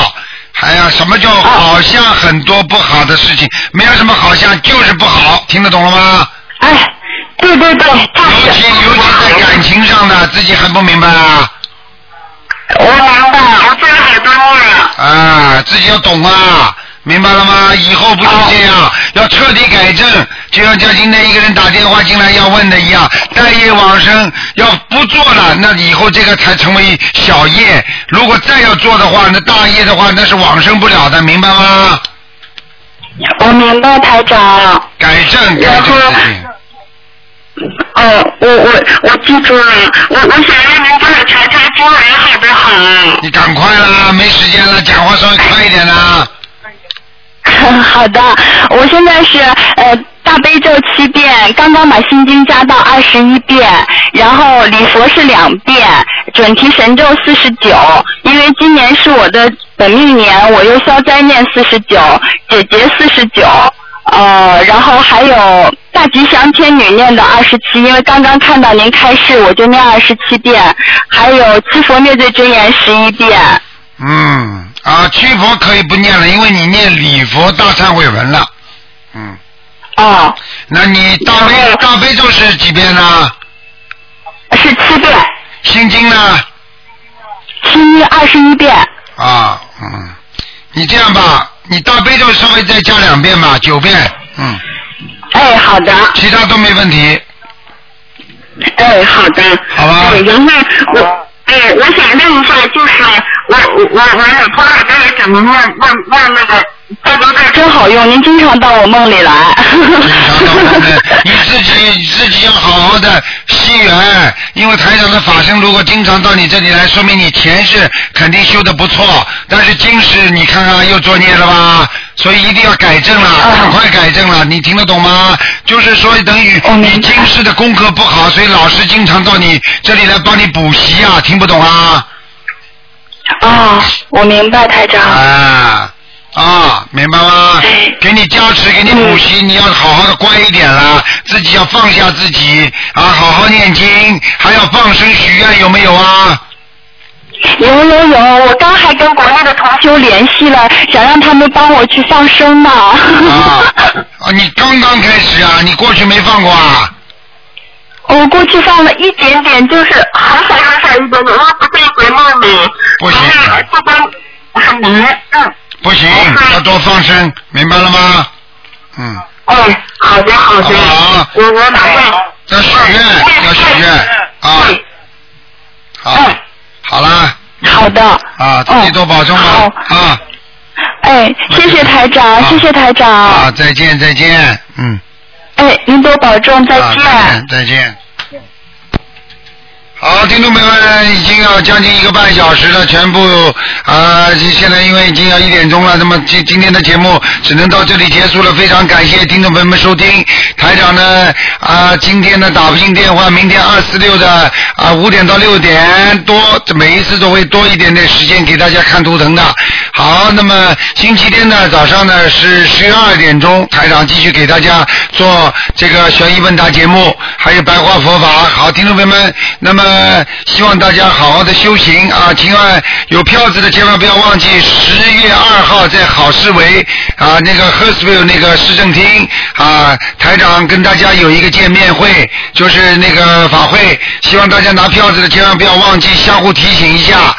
哎呀，什么叫好像很多不好的事情？没有什么好像，就是不好，听得懂了吗？哎，对对对，尤其尤其在感情上的，自己还不明白啊？我明白，我做了好多了。啊，自己要懂啊，明白了吗？以后不许这样，要彻底改正。就像像今天一个人打电话进来要问的一样，待业往生要不做了，那以后这个才成为小业。如果再要做的话，那大业的话，那是往生不了的，明白吗？我明白，台长。改正，改正。哦，我我我记住了，我我想让您帮我查查经文好不好？你赶快啦，没时间了，讲话稍微快一点啦。好的，我现在是呃大悲咒七遍，刚刚把心经加到二十一遍，然后礼佛是两遍，准提神咒四十九，因为今年是我的本命年，我又消灾念四十九，姐姐四十九，呃，然后还有大吉祥天女念的二十七，因为刚刚看到您开示，我就念二十七遍，还有七佛灭罪真言十一遍。嗯，啊，七佛可以不念了，因为你念礼佛大忏悔文了。嗯。哦。那你大悲大悲咒是几遍呢？是七遍。心经呢？心经二十一遍。啊，嗯，你这样吧，你大悲咒稍微再加两遍吧，九遍，嗯。哎，好的。其他都没问题。哎，好的。好吧。哎，然后我，哎，我想问一下，就是我我我我老婆老该怎么念念念那个大悲咒真好用，您经常到我梦里来。你自己自己要好好的惜缘，因为台长的法身如果经常到你这里来，说明你前世肯定修的不错，但是今世你看看又作孽了吧？所以一定要改正了，赶快改正了，你听得懂吗？就是说等于你今世的功课不好，所以老师经常到你这里来帮你补习啊，听不懂啊？啊，我明白，台长。啊啊，明白吗？给你加持，给你补习，你要好好的乖一点啦，自己要放下自己啊，好好念经，还要放生许愿，有没有啊？有有有，我刚还跟国内的同修联系了，想让他们帮我去放生呢。啊，啊 你刚刚开始啊，你过去没放过啊？我过去放了一点点，就是很少很少一点点，因为不在国内里。不行。这边很难，嗯。不行，要多放生，明白了吗？嗯。哎，好的好的。好。我我马上。要许愿，要许愿啊。好。好啦。好的。啊，自己多保重吧。啊。哎，谢谢台长，谢谢台长。啊，再见再见，嗯。哎，您多保重，再见。再见。好，听众朋友们，已经要将近一个半小时了，全部啊，现在因为已经要一点钟了，那么今今天的节目只能到这里结束了。非常感谢听众朋友们收听，台长呢啊，今天呢打不进电话，明天二四六的啊五点到六点多，每一次都会多一点点时间给大家看图腾的。好，那么星期天呢早上呢是十二点钟，台长继续给大家做这个悬疑问答节目，还有白话佛法。好，听众朋友们，那么。呃，希望大家好好的修行啊！千万有票子的千万不要忘记，十月二号在好市委啊那个 h e r s v i l l e 那个市政厅啊，台长跟大家有一个见面会，就是那个法会，希望大家拿票子的千万不要忘记，相互提醒一下。